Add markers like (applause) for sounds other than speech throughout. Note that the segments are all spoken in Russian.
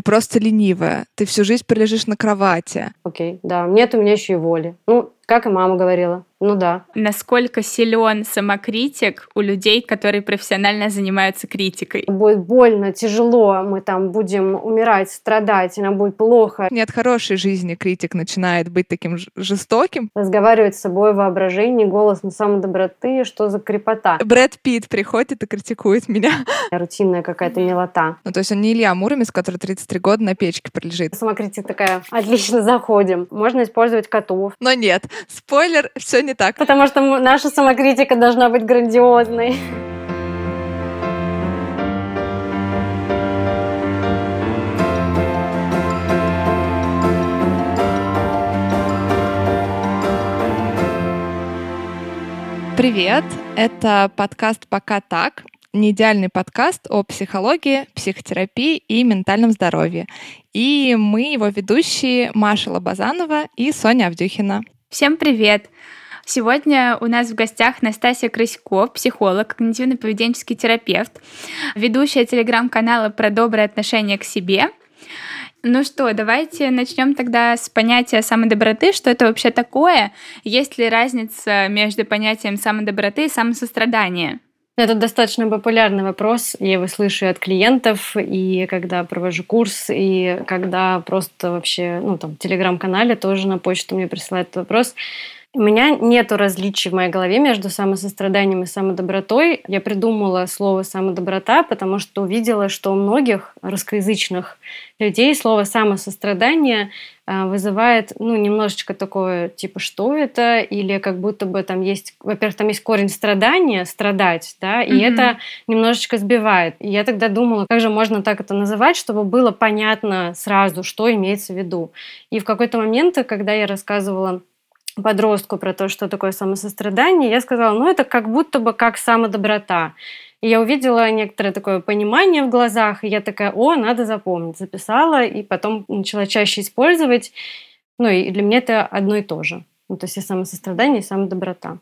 ты просто ленивая, ты всю жизнь пролежишь на кровати. Окей, да, нет у меня еще и воли. Ну, как и мама говорила. Ну да. Насколько силен самокритик у людей, которые профессионально занимаются критикой? Будет больно, тяжело, мы там будем умирать, страдать, и нам будет плохо. Нет хорошей жизни критик начинает быть таким жестоким. Разговаривать с собой воображение, голос на самой доброты, что за крепота. Брэд Питт приходит и критикует меня. (laughs) Рутинная какая-то милота. Ну, то есть он не Илья Муромец, который 33 года на печке пролежит. Самокритик такая, отлично заходим. Можно использовать котов. Но нет, спойлер, все не так. Потому что наша самокритика должна быть грандиозной. Привет! Это подкаст «Пока так», неидеальный подкаст о психологии, психотерапии и ментальном здоровье. И мы его ведущие Маша Лобазанова и Соня Авдюхина. Всем привет! Сегодня у нас в гостях Настасья Крысько, психолог, когнитивно-поведенческий терапевт, ведущая телеграм-канала про доброе отношение к себе. Ну что, давайте начнем тогда с понятия самодоброты. Что это вообще такое? Есть ли разница между понятием самодоброты и самосострадания? Это достаточно популярный вопрос. Я его слышу от клиентов, и когда провожу курс, и когда просто вообще, ну, там, в телеграм-канале тоже на почту мне присылают вопрос. У меня нет различий в моей голове между самосостраданием и самодобротой. Я придумала слово самодоброта, потому что увидела, что у многих русскоязычных людей слово самосострадание а, вызывает, ну, немножечко такое, типа, что это, или как будто бы там есть, во-первых, там есть корень страдания, страдать, да, и mm-hmm. это немножечко сбивает. И я тогда думала, как же можно так это называть, чтобы было понятно сразу, что имеется в виду. И в какой-то момент, когда я рассказывала подростку про то, что такое самосострадание, я сказала, ну это как будто бы как самодоброта. И я увидела некоторое такое понимание в глазах, и я такая, о, надо запомнить. Записала, и потом начала чаще использовать. Ну и для меня это одно и то же. Ну, то есть и самосострадание, и самодоброта.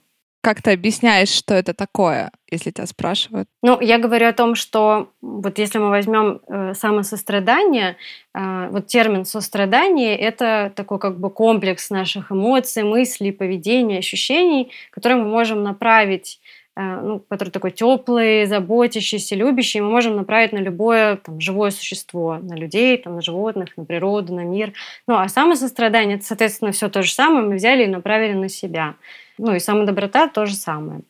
Как ты объясняешь, что это такое, если тебя спрашивают? Ну, я говорю о том, что вот если мы возьмем э, самосострадание, э, вот термин сострадание это такой как бы комплекс наших эмоций, мыслей, поведения, ощущений, которые мы можем направить Э, ну, который такой теплый, заботящийся, любящий, мы можем направить на любое там, живое существо, на людей, там, на животных, на природу, на мир. Ну, а самосострадание, это, соответственно, все то же самое мы взяли и направили на себя. Ну, и самодоброта то же самое.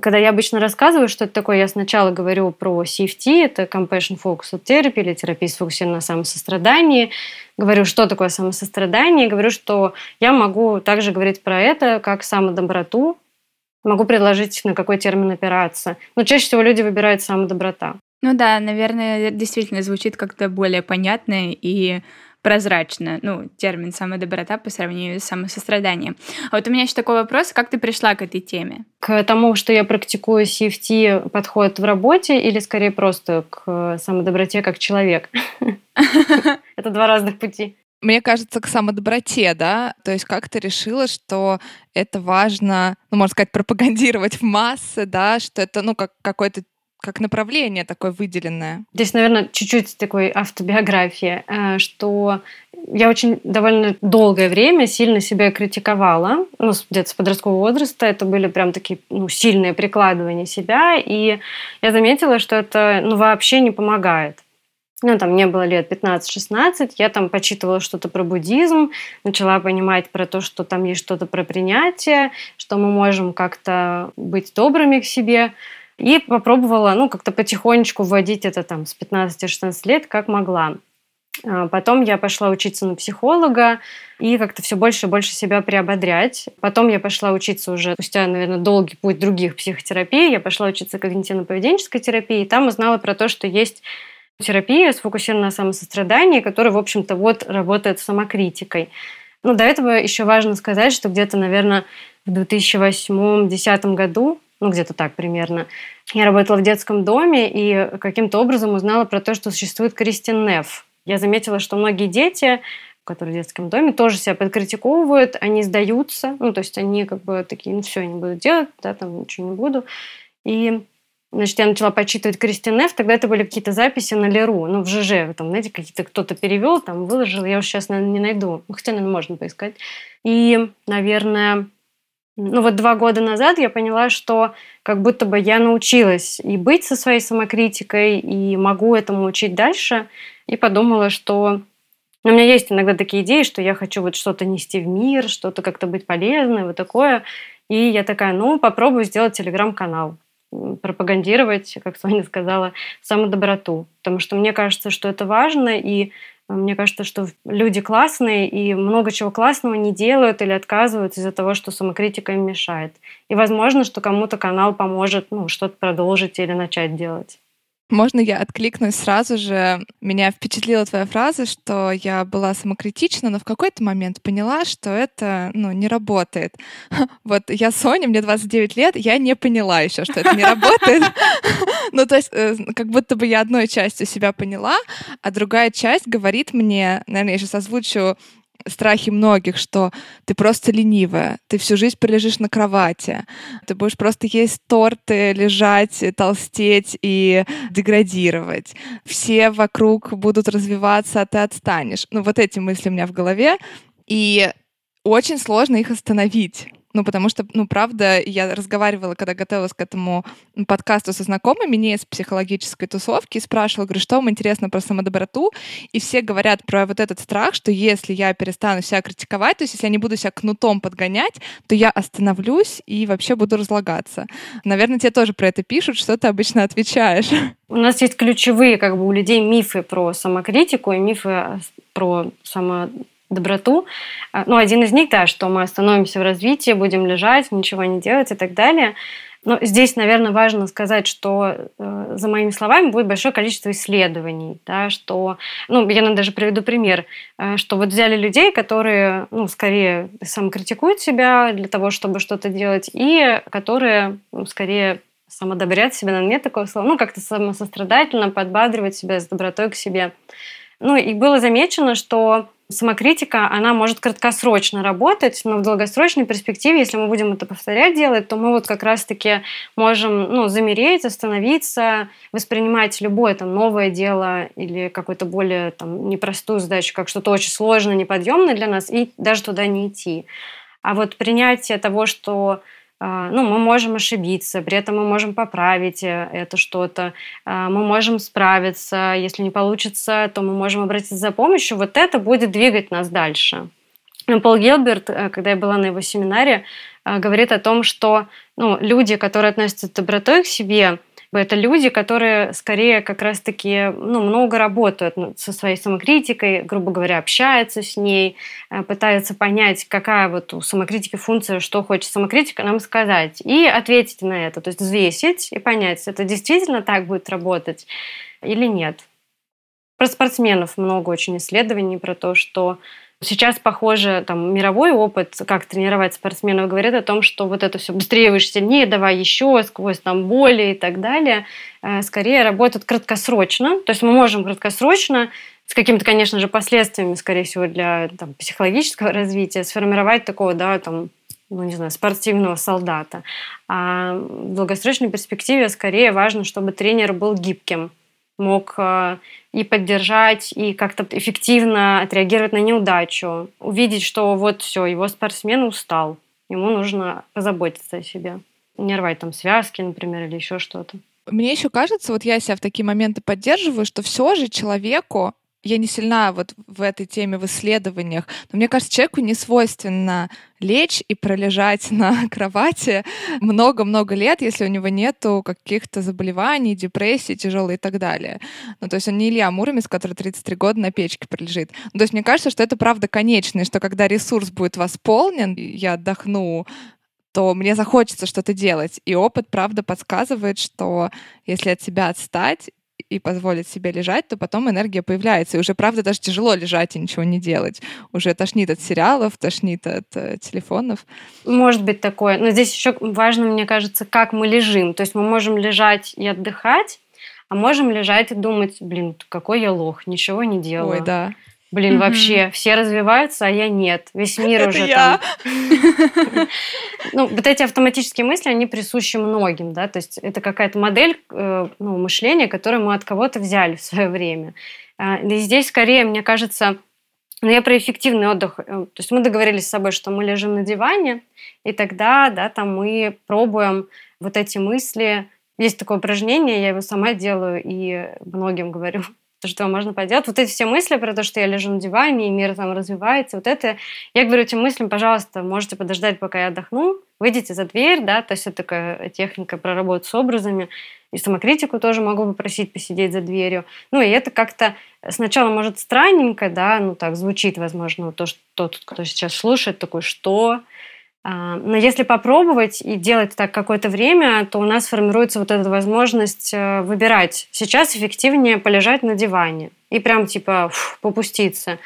Когда я обычно рассказываю, что это такое, я сначала говорю про CFT, это Compassion Focused Therapy или терапия сфокусирована на самосострадании, говорю, что такое самосострадание, говорю, что я могу также говорить про это как самодоброту, Могу предложить, на какой термин опираться. Но чаще всего люди выбирают самодоброта. Ну да, наверное, действительно звучит как-то более понятно и прозрачно, ну, термин самодоброта по сравнению с самосостраданием. А вот у меня еще такой вопрос, как ты пришла к этой теме? К тому, что я практикую CFT, подходит в работе или скорее просто к самодоброте как человек? (laughs) Это два разных пути мне кажется, к самодоброте, да? То есть как ты решила, что это важно, ну, можно сказать, пропагандировать в массы, да, что это, ну, как какое-то как направление такое выделенное. Здесь, наверное, чуть-чуть такой автобиографии, э, что я очень довольно долгое время сильно себя критиковала, ну, где-то с подросткового возраста, это были прям такие ну, сильные прикладывания себя, и я заметила, что это ну, вообще не помогает ну, там мне было лет 15-16, я там почитывала что-то про буддизм, начала понимать про то, что там есть что-то про принятие, что мы можем как-то быть добрыми к себе. И попробовала, ну, как-то потихонечку вводить это там с 15-16 лет, как могла. А потом я пошла учиться на психолога и как-то все больше и больше себя приободрять. Потом я пошла учиться уже спустя, наверное, долгий путь других психотерапий. Я пошла учиться когнитивно-поведенческой терапии, и там узнала про то, что есть терапия сфокусирована на самосострадании, которая, в общем-то, вот работает с самокритикой. Но до этого еще важно сказать, что где-то, наверное, в 2008-2010 году, ну где-то так примерно, я работала в детском доме и каким-то образом узнала про то, что существует Кристин Неф. Я заметила, что многие дети, которые в детском доме, тоже себя подкритиковывают, они сдаются, ну то есть они как бы такие, ну все, я не буду делать, да, там ничего не буду. И Значит, я начала почитывать Кристин Ф. Тогда это были какие-то записи на Леру, ну, в ЖЖ. Там, знаете, какие-то кто-то перевел, там, выложил. Я уже сейчас, наверное, не найду. Хотя, наверное, можно поискать. И, наверное, ну вот два года назад я поняла, что как будто бы я научилась и быть со своей самокритикой, и могу этому учить дальше. И подумала, что у меня есть иногда такие идеи, что я хочу вот что-то нести в мир, что-то как-то быть полезной, вот такое. И я такая, ну, попробую сделать телеграм-канал пропагандировать, как Соня сказала, самодоброту. Потому что мне кажется, что это важно, и мне кажется, что люди классные и много чего классного не делают или отказываются из-за того, что самокритика им мешает. И возможно, что кому-то канал поможет ну, что-то продолжить или начать делать. Можно я откликнусь сразу же? Меня впечатлила твоя фраза, что я была самокритична, но в какой-то момент поняла, что это ну, не работает. (laughs) Вот я Соня, мне 29 лет, я не поняла еще, что это не работает. (laughs) Ну, то есть, э, как будто бы я одной частью себя поняла, а другая часть говорит мне, наверное, я сейчас озвучу страхи многих, что ты просто ленивая, ты всю жизнь пролежишь на кровати, ты будешь просто есть торты, лежать, толстеть и деградировать. Все вокруг будут развиваться, а ты отстанешь. Ну, вот эти мысли у меня в голове. И очень сложно их остановить. Ну, потому что, ну, правда, я разговаривала, когда готовилась к этому подкасту со знакомыми, не из психологической тусовки, и спрашивала, говорю, что вам интересно про самодоброту, и все говорят про вот этот страх, что если я перестану себя критиковать, то есть если я не буду себя кнутом подгонять, то я остановлюсь и вообще буду разлагаться. Наверное, тебе тоже про это пишут, что ты обычно отвечаешь. У нас есть ключевые как бы у людей мифы про самокритику и мифы про само доброту. А, ну, один из них, да, что мы остановимся в развитии, будем лежать, ничего не делать и так далее. Но здесь, наверное, важно сказать, что э, за моими словами будет большое количество исследований, да, что, ну, я даже приведу пример, э, что вот взяли людей, которые, ну, скорее самокритикуют себя для того, чтобы что-то делать, и которые, ну, скорее самодобрят себя, наверное, нет такого слова, ну, как-то самосострадательно подбадривать себя с добротой к себе. Ну, и было замечено, что самокритика, она может краткосрочно работать, но в долгосрочной перспективе, если мы будем это повторять делать, то мы вот как раз-таки можем ну, замереть, остановиться, воспринимать любое там новое дело или какую-то более там непростую задачу, как что-то очень сложное, неподъемное для нас, и даже туда не идти. А вот принятие того, что ну, мы можем ошибиться, при этом мы можем поправить э, это что-то, а, мы можем справиться, если не получится, то мы можем обратиться за помощью, вот это будет двигать нас дальше. Пол Гилберт, э, когда я была на его семинаре, э, говорит о том, что ну, люди, которые относятся добротой к себе, это люди, которые скорее как раз-таки ну, много работают со своей самокритикой, грубо говоря, общаются с ней, э, пытаются понять, какая вот у самокритики функция, что хочет самокритика нам сказать, и ответить на это, то есть взвесить и понять, это действительно так будет работать или нет. Про спортсменов много очень исследований про то, что Сейчас, похоже, там мировой опыт, как тренировать спортсменов, говорит о том, что вот это все быстрее, выше, сильнее, давай еще, сквозь там боли и так далее, э, скорее работают краткосрочно. То есть мы можем краткосрочно с какими-то, конечно же, последствиями, скорее всего, для там, психологического развития, сформировать такого, да, там, ну, не знаю, спортивного солдата. А в долгосрочной перспективе скорее важно, чтобы тренер был гибким, мог э, и поддержать, и как-то эффективно отреагировать на неудачу. Увидеть, что вот все, его спортсмен устал, ему нужно позаботиться о себе. Не рвать там связки, например, или еще что-то. Мне еще кажется, вот я себя в такие моменты поддерживаю, что все же человеку я не сильна вот в этой теме, в исследованиях, но мне кажется, человеку не свойственно лечь и пролежать (laughs) на кровати много-много лет, если у него нету каких-то заболеваний, депрессии тяжелой и так далее. Ну, то есть он не Илья Муромец, который 33 года на печке пролежит. Ну, то есть мне кажется, что это правда конечное, что когда ресурс будет восполнен, я отдохну то мне захочется что-то делать. И опыт, правда, подсказывает, что если от себя отстать и позволить себе лежать, то потом энергия появляется. И уже, правда, даже тяжело лежать и ничего не делать. Уже тошнит от сериалов, тошнит от э, телефонов. Может быть такое. Но здесь еще важно, мне кажется, как мы лежим. То есть мы можем лежать и отдыхать, а можем лежать и думать, блин, какой я лох, ничего не делаю. Ой, да. Блин, mm-hmm. вообще все развиваются, а я нет. Весь мир Это уже я. там. (laughs) Ну, вот эти автоматические мысли, они присущи многим, да, то есть это какая-то модель э, ну, мышления, которую мы от кого-то взяли в свое время. А, и здесь скорее, мне кажется, ну, я про эффективный отдых. Э, то есть мы договорились с собой, что мы лежим на диване, и тогда, да, там мы пробуем вот эти мысли. Есть такое упражнение, я его сама делаю и многим говорю, то, что можно поделать. Вот эти все мысли про то, что я лежу на диване, и мир там развивается, вот это, я говорю этим мыслям, пожалуйста, можете подождать, пока я отдохну, выйдите за дверь, да, то есть это такая техника про работу с образами, и самокритику тоже могу попросить посидеть за дверью. Ну, и это как-то сначала может странненько, да, ну так звучит, возможно, то, что тот, кто сейчас слушает, такой, что? А, но если попробовать и делать так какое-то время, то у нас формируется вот эта возможность э, выбирать. Сейчас эффективнее полежать на диване и прям типа фу, попуститься.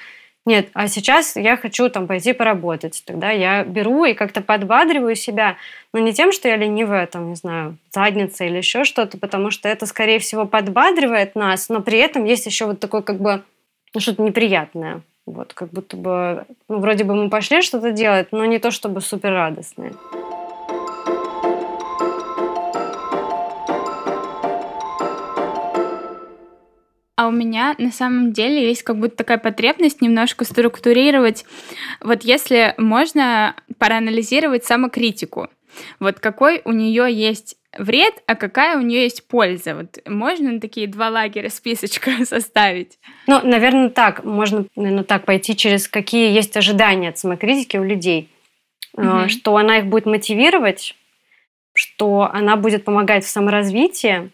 Нет, а сейчас я хочу там пойти поработать. Тогда я беру и как-то подбадриваю себя, но не тем, что я ленивая, там, не знаю, задница или еще что-то, потому что это, скорее всего, подбадривает нас, но при этом есть еще вот такое как бы ну, что-то неприятное. Вот, как будто бы, ну, вроде бы мы пошли что-то делать, но не то чтобы супер радостное. А у меня на самом деле есть как будто такая потребность немножко структурировать. Вот если можно проанализировать самокритику. Вот какой у нее есть вред, а какая у нее есть польза? Вот можно такие два лагеря списочка (laughs) составить? Ну, наверное, так. Можно, наверное, так пойти через какие есть ожидания от самокритики у людей. Угу. Что она их будет мотивировать, что она будет помогать в саморазвитии,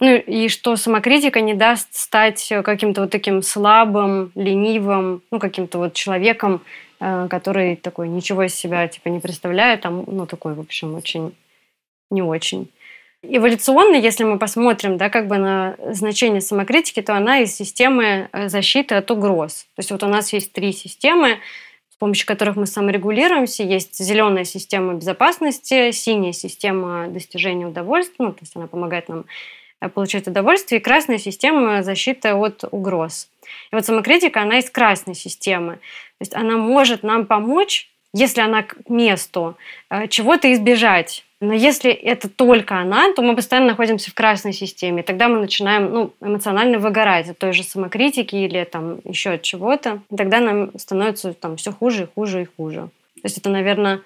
ну и что самокритика не даст стать каким-то вот таким слабым, ленивым, ну каким-то вот человеком, э, который такой ничего из себя типа не представляет, там, ну такой, в общем, очень не очень. Эволюционно, если мы посмотрим да, как бы на значение самокритики, то она из системы э, защиты от угроз. То есть вот у нас есть три системы, с помощью которых мы саморегулируемся. Есть зеленая система безопасности, синяя система достижения удовольствия, ну, то есть она помогает нам э, получать удовольствие, и красная система защиты от угроз. И вот самокритика, она из красной системы. То есть она может нам помочь, если она к месту, э, чего-то избежать но если это только она, то мы постоянно находимся в красной системе. Тогда мы начинаем ну, эмоционально выгорать от той же самокритики или там еще от чего-то. И тогда нам становится там все хуже и хуже и хуже. То есть это, наверное,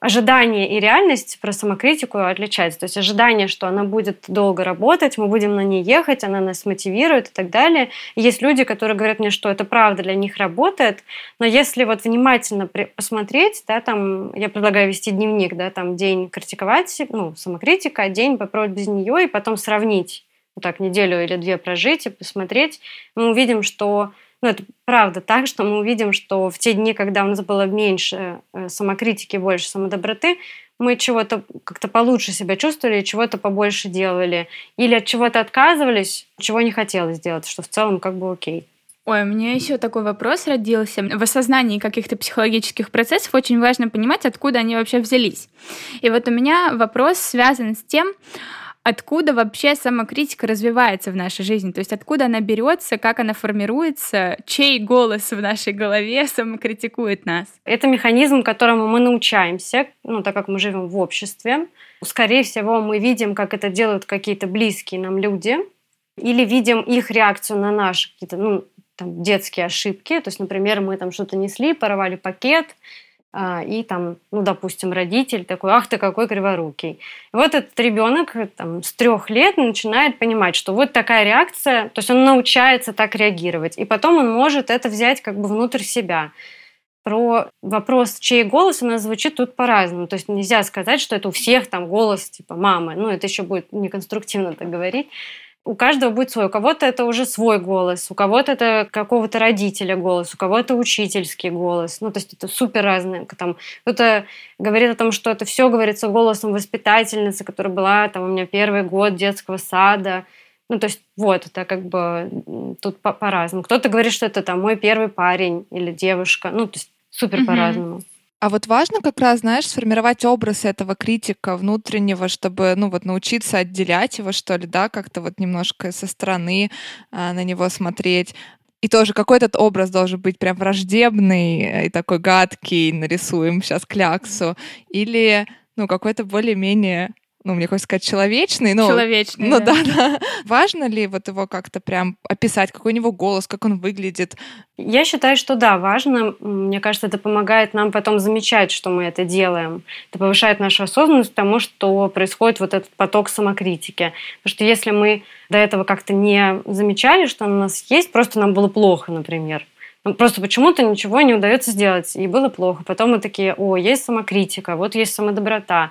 ожидание и реальность про самокритику отличается. То есть ожидание, что она будет долго работать, мы будем на ней ехать, она нас мотивирует и так далее. И есть люди, которые говорят мне, что это правда для них работает, но если вот внимательно посмотреть, да, там, я предлагаю вести дневник, да, там день критиковать, ну, самокритика, день попробовать без нее и потом сравнить, вот так неделю или две прожить и посмотреть, мы увидим, что ну, это правда так, что мы увидим, что в те дни, когда у нас было меньше э, самокритики, больше самодоброты, мы чего-то как-то получше себя чувствовали, чего-то побольше делали. Или от чего-то отказывались, чего не хотелось делать, что в целом как бы окей. Ой, у меня еще такой вопрос родился. В осознании каких-то психологических процессов очень важно понимать, откуда они вообще взялись. И вот у меня вопрос связан с тем, откуда вообще самокритика развивается в нашей жизни, то есть откуда она берется, как она формируется, чей голос в нашей голове (laughs) самокритикует нас. Это механизм, которому мы научаемся, ну, так как мы живем в обществе. Скорее всего, мы видим, как это делают какие-то близкие нам люди, или видим их реакцию на наши какие-то ну, там, детские ошибки. То есть, например, мы там что-то несли, порвали пакет, и там, ну, допустим, родитель такой, ах ты какой криворукий. И вот этот ребенок там, с трех лет начинает понимать, что вот такая реакция, то есть он научается так реагировать, и потом он может это взять как бы внутрь себя. Про вопрос, чей голос у нас звучит тут по-разному. То есть нельзя сказать, что это у всех там голос типа мамы. Ну, это еще будет неконструктивно так говорить у каждого будет свой. У кого-то это уже свой голос, у кого-то это какого-то родителя голос, у кого-то учительский голос. Ну, то есть это супер разное. Там, кто-то говорит о том, что это все говорится голосом воспитательницы, которая была там у меня первый год детского сада. Ну, то есть вот, это как бы тут по-разному. Кто-то говорит, что это там мой первый парень или девушка. Ну, то есть супер mm-hmm. по-разному. А вот важно как раз, знаешь, сформировать образ этого критика внутреннего, чтобы, ну вот, научиться отделять его, что ли, да, как-то вот немножко со стороны а, на него смотреть. И тоже какой этот образ должен быть прям враждебный э, и такой гадкий, нарисуем сейчас кляксу, или ну какой-то более-менее ну, мне хочется сказать, человечный. Но, человечный, Ну, да. да, да. Важно ли вот его как-то прям описать, какой у него голос, как он выглядит? Я считаю, что да, важно. Мне кажется, это помогает нам потом замечать, что мы это делаем. Это повышает нашу осознанность тому, что происходит вот этот поток самокритики. Потому что если мы до этого как-то не замечали, что у нас есть, просто нам было плохо, например, ну, просто почему-то ничего не удается сделать, и было плохо. Потом мы такие, о, есть самокритика, вот есть самодоброта.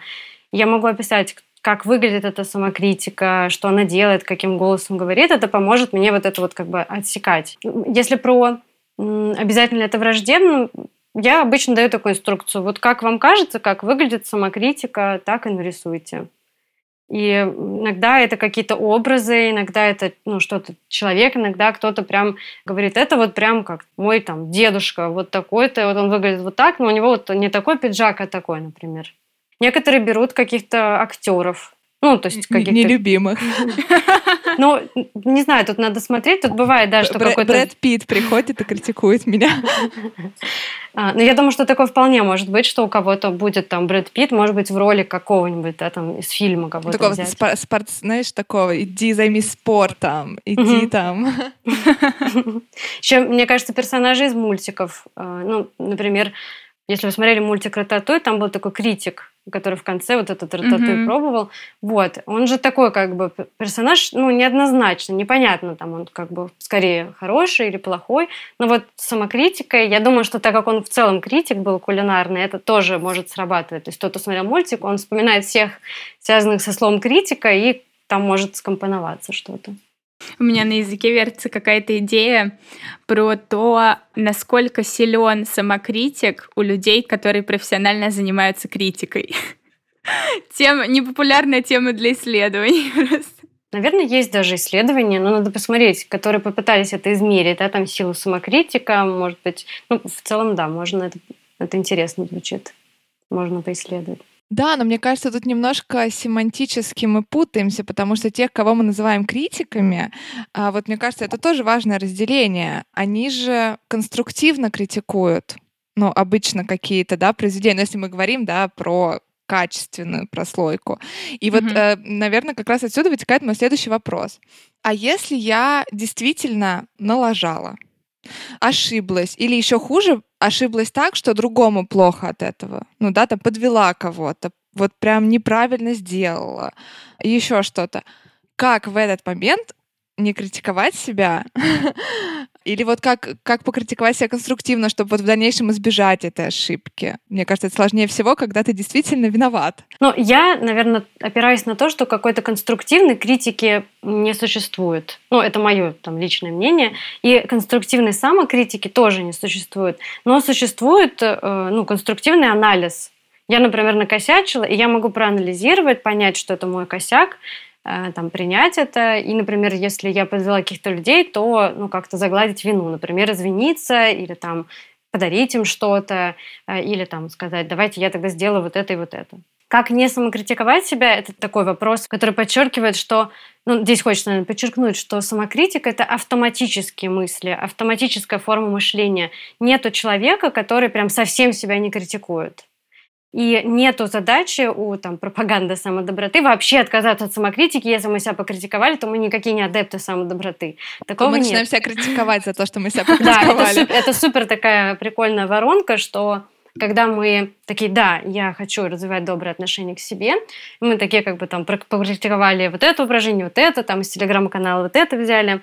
Я могу описать, как выглядит эта самокритика, что она делает, каким голосом говорит, это поможет мне вот это вот как бы отсекать. Если про обязательно это враждебно, я обычно даю такую инструкцию. Вот как вам кажется, как выглядит самокритика, так и нарисуйте. И иногда это какие-то образы, иногда это ну, что-то человек, иногда кто-то прям говорит, это вот прям как мой там дедушка, вот такой-то, вот он выглядит вот так, но у него вот не такой пиджак, а такой, например. Некоторые берут каких-то актеров. Ну, то есть каких-то... Нелюбимых. (laughs) Ну, не знаю, тут надо смотреть. Тут бывает, да, что какой-то... Брэд Питт приходит и критикует меня. (laughs) А, ну, я думаю, что такое вполне может быть, что у кого-то будет там Брэд Питт, может быть, в роли какого-нибудь, да, там, из фильма кого-то Такого, взять. спорт, знаешь, такого, иди займись спортом, иди там. (laughs) Еще, мне кажется, персонажи из мультиков, а, ну, например, если вы смотрели мультик «Рататуй», там был такой критик, который в конце вот этот «Рататуй» mm-hmm. пробовал. Вот. Он же такой как бы персонаж, ну, неоднозначно, непонятно, там он как бы скорее хороший или плохой. Но вот самокритикой, я думаю, что так как он в целом критик был кулинарный, это тоже может срабатывать. То есть кто-то смотрел мультик, он вспоминает всех связанных со словом критика, и там может скомпоноваться что-то. У меня на языке вертится какая-то идея про то, насколько силен самокритик у людей, которые профессионально занимаются критикой. (laughs) Тема, непопулярная тема для исследований. (laughs) Наверное, есть даже исследования, но надо посмотреть, которые попытались это измерить, да, там силу самокритика, может быть, ну, в целом, да, можно, это, это интересно звучит, можно поисследовать. Да, но мне кажется, тут немножко семантически мы путаемся, потому что тех, кого мы называем критиками, а, вот мне кажется, это тоже важное разделение. Они же конструктивно критикуют, ну, обычно какие-то, да, произведения. Но если мы говорим, да, про качественную прослойку. И вот, mm-hmm. э, наверное, как раз отсюда вытекает мой следующий вопрос. А если я действительно налажала, ошиблась, или еще хуже, ошиблась так, что другому плохо от этого. Ну да, там подвела кого-то, вот прям неправильно сделала, еще что-то. Как в этот момент не критиковать себя, (laughs) или вот как, как покритиковать себя конструктивно, чтобы вот в дальнейшем избежать этой ошибки? Мне кажется, это сложнее всего, когда ты действительно виноват. Ну, я, наверное, опираюсь на то, что какой-то конструктивной критики не существует. Ну, это мое там личное мнение. И конструктивной самокритики тоже не существует. Но существует э, ну, конструктивный анализ. Я, например, накосячила, и я могу проанализировать, понять, что это мой косяк, там, принять это. И, например, если я подвела каких-то людей, то ну, как-то загладить вину. Например, извиниться или там подарить им что-то, э, или там сказать, давайте я тогда сделаю вот это и вот это. Как не самокритиковать себя, это такой вопрос, который подчеркивает, что, ну, здесь хочется, наверное, подчеркнуть, что самокритика — это автоматические мысли, автоматическая форма мышления. Нету человека, который прям совсем себя не критикует. И нету задачи у там, пропаганды самодоброты вообще отказаться от самокритики. Если мы себя покритиковали, то мы никакие не адепты самодоброты. Такого мы начинаем себя критиковать за то, что мы (laughs) себя покритиковали. Да, это, супер такая прикольная воронка, что когда мы такие, да, я хочу развивать доброе отношение к себе, мы такие как бы там покритиковали вот это упражнение, вот это, там из телеграм-канала вот это взяли,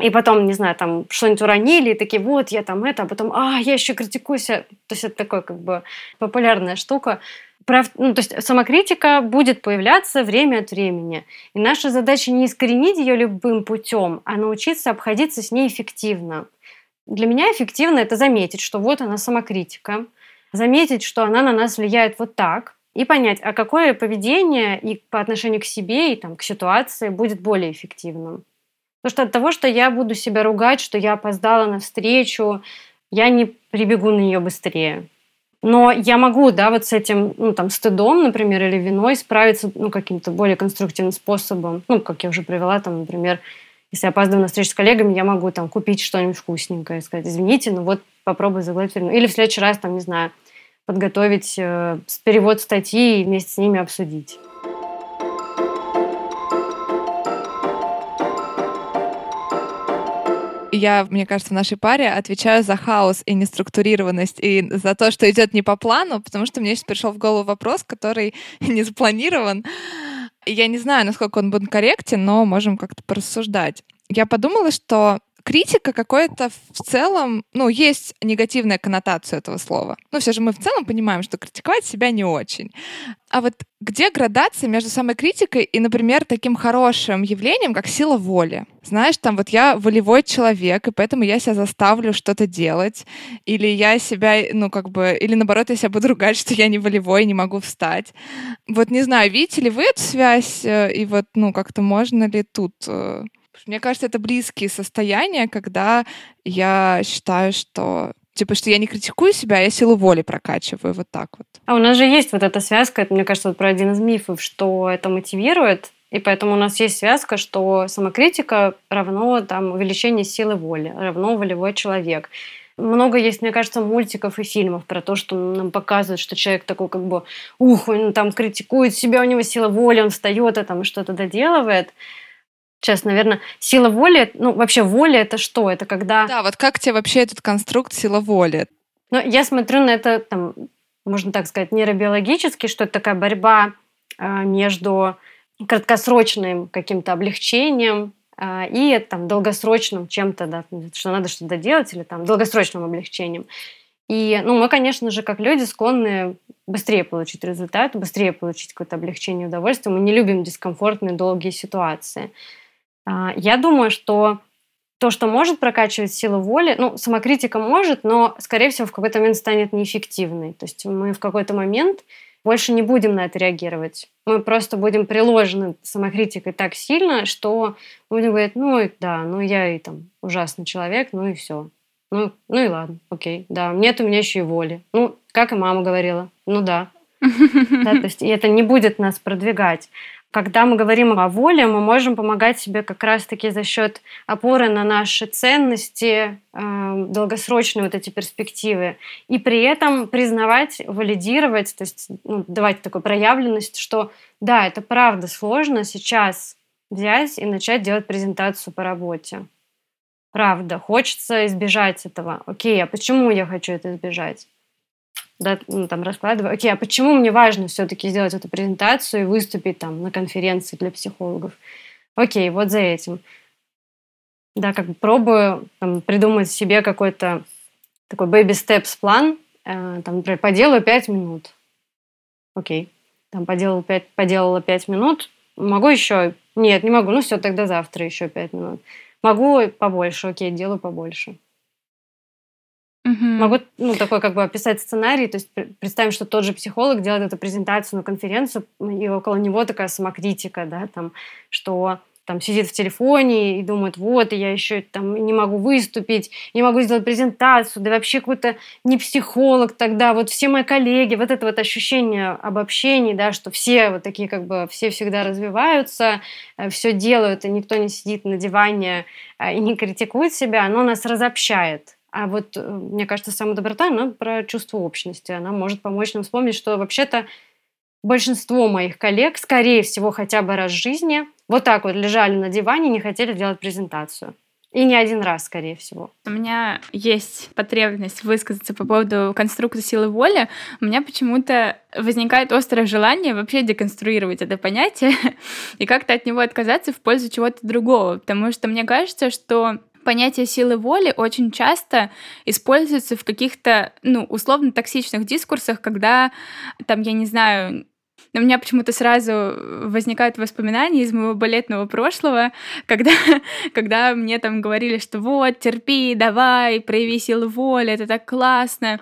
и потом, не знаю, там что-нибудь уронили, и такие, вот, я там это, а потом, а, я еще критикую себя. То есть это такая как бы популярная штука. Прав... Ну, то есть самокритика будет появляться время от времени. И наша задача не искоренить ее любым путем, а научиться обходиться с ней эффективно. Для меня эффективно это заметить, что вот она самокритика, заметить, что она на нас влияет вот так, и понять, а какое поведение и по отношению к себе, и там, к ситуации будет более эффективным. Потому что от того, что я буду себя ругать, что я опоздала на встречу, я не прибегу на нее быстрее. Но я могу, да, вот с этим, ну, там, стыдом, например, или виной справиться, ну, каким-то более конструктивным способом. Ну, как я уже привела, там, например, Если опаздываю на встречу с коллегами, я могу там купить что-нибудь вкусненькое, сказать, извините, ну вот попробуй загладить вину. Или в следующий раз, там, не знаю, подготовить э, перевод статьи и вместе с ними обсудить. Я, мне кажется, в нашей паре отвечаю за хаос и неструктурированность, и за то, что идет не по плану, потому что мне сейчас пришел в голову вопрос, который (laughs) не запланирован. Я не знаю, насколько он будет корректен, но можем как-то порассуждать. Я подумала, что критика какое-то в целом, ну, есть негативная коннотация этого слова. Ну, все же мы в целом понимаем, что критиковать себя не очень. А вот где градация между самой критикой и, например, таким хорошим явлением, как сила воли? Знаешь, там вот я волевой человек, и поэтому я себя заставлю что-то делать, или я себя, ну, как бы, или наоборот, я себя буду ругать, что я не волевой, не могу встать. Вот не знаю, видите ли вы эту связь, э, и вот, ну, как-то можно ли тут э, мне кажется, это близкие состояния, когда я считаю, что Типа, что я не критикую себя, а я силу воли прокачиваю, вот так вот. А у нас же есть вот эта связка, это, мне кажется, вот про один из мифов, что это мотивирует, и поэтому у нас есть связка, что самокритика равно там, увеличение силы воли, равно волевой человек. Много есть, мне кажется, мультиков и фильмов про то, что нам показывают, что человек такой как бы, ух, он там критикует себя, у него сила воли, он встает и там что-то доделывает. Сейчас, наверное, сила воли, ну, вообще воля это что? Это когда... Да, вот как тебе вообще этот конструкт сила воли? Ну, я смотрю на это, там, можно так сказать, нейробиологически, что это такая борьба э, между краткосрочным каким-то облегчением э, и там долгосрочным чем-то, да, что надо что-то делать, или там долгосрочным облегчением. И, ну, мы, конечно же, как люди склонны быстрее получить результат, быстрее получить какое-то облегчение, удовольствие. Мы не любим дискомфортные долгие ситуации. А, я думаю, что то, что может прокачивать силу воли, ну, самокритика может, но, скорее всего, в какой-то момент станет неэффективной. То есть мы в какой-то момент больше не будем на это реагировать. Мы просто будем приложены самокритикой так сильно, что будем говорить, ну да, ну я и там ужасный человек, ну и все. Ну, ну и ладно, окей, да, нет у меня еще и воли. Ну, как и мама говорила, ну да. (laughs) да то есть и это не будет нас продвигать. Когда мы говорим о воле, мы можем помогать себе как раз-таки за счет опоры на наши ценности, э, долгосрочные вот эти перспективы, и при этом признавать, валидировать, то есть ну, давать такую проявленность, что да, это правда сложно сейчас взять и начать делать презентацию по работе. Правда, хочется избежать этого. Окей, а почему я хочу это избежать? Да, ну, там раскладываю, окей, а почему мне важно все-таки сделать эту презентацию и выступить там на конференции для психологов? Окей, вот за этим. Да, как бы пробую там, придумать себе какой-то такой baby steps план, э, там, например, поделаю 5 минут. Окей, там поделал 5, поделала 5 минут, могу еще? Нет, не могу, ну все, тогда завтра еще 5 минут. Могу побольше, окей, делаю побольше. Угу. Могу ну, такой как бы описать сценарий, то есть представим, что тот же психолог делает эту презентацию на конференцию, и около него такая самокритика, да, там, что там сидит в телефоне и думает, вот, я еще там не могу выступить, не могу сделать презентацию, да вообще какой-то не психолог тогда, вот все мои коллеги, вот это вот ощущение обобщений, да, что все вот такие как бы, все всегда развиваются, э, все делают, и никто не сидит на диване э, и не критикует себя, оно нас разобщает. А вот, э, мне кажется, самодоброта, она про чувство общности. Она может помочь нам вспомнить, что вообще-то большинство моих коллег, скорее всего, хотя бы раз в жизни, вот так вот лежали на диване и не хотели делать презентацию. И не один раз, скорее всего. У меня есть потребность высказаться по поводу конструкции силы воли. У меня почему-то возникает острое желание вообще деконструировать это понятие (laughs) и как-то от него отказаться в пользу чего-то другого. Потому что мне кажется, что понятие силы воли очень часто используется в каких-то, ну, условно токсичных дискурсах, когда, там, я не знаю, у меня почему-то сразу возникают воспоминания из моего балетного прошлого, (laughs) когда, когда мне там говорили, что вот, терпи, давай, прояви силу воли, это так классно,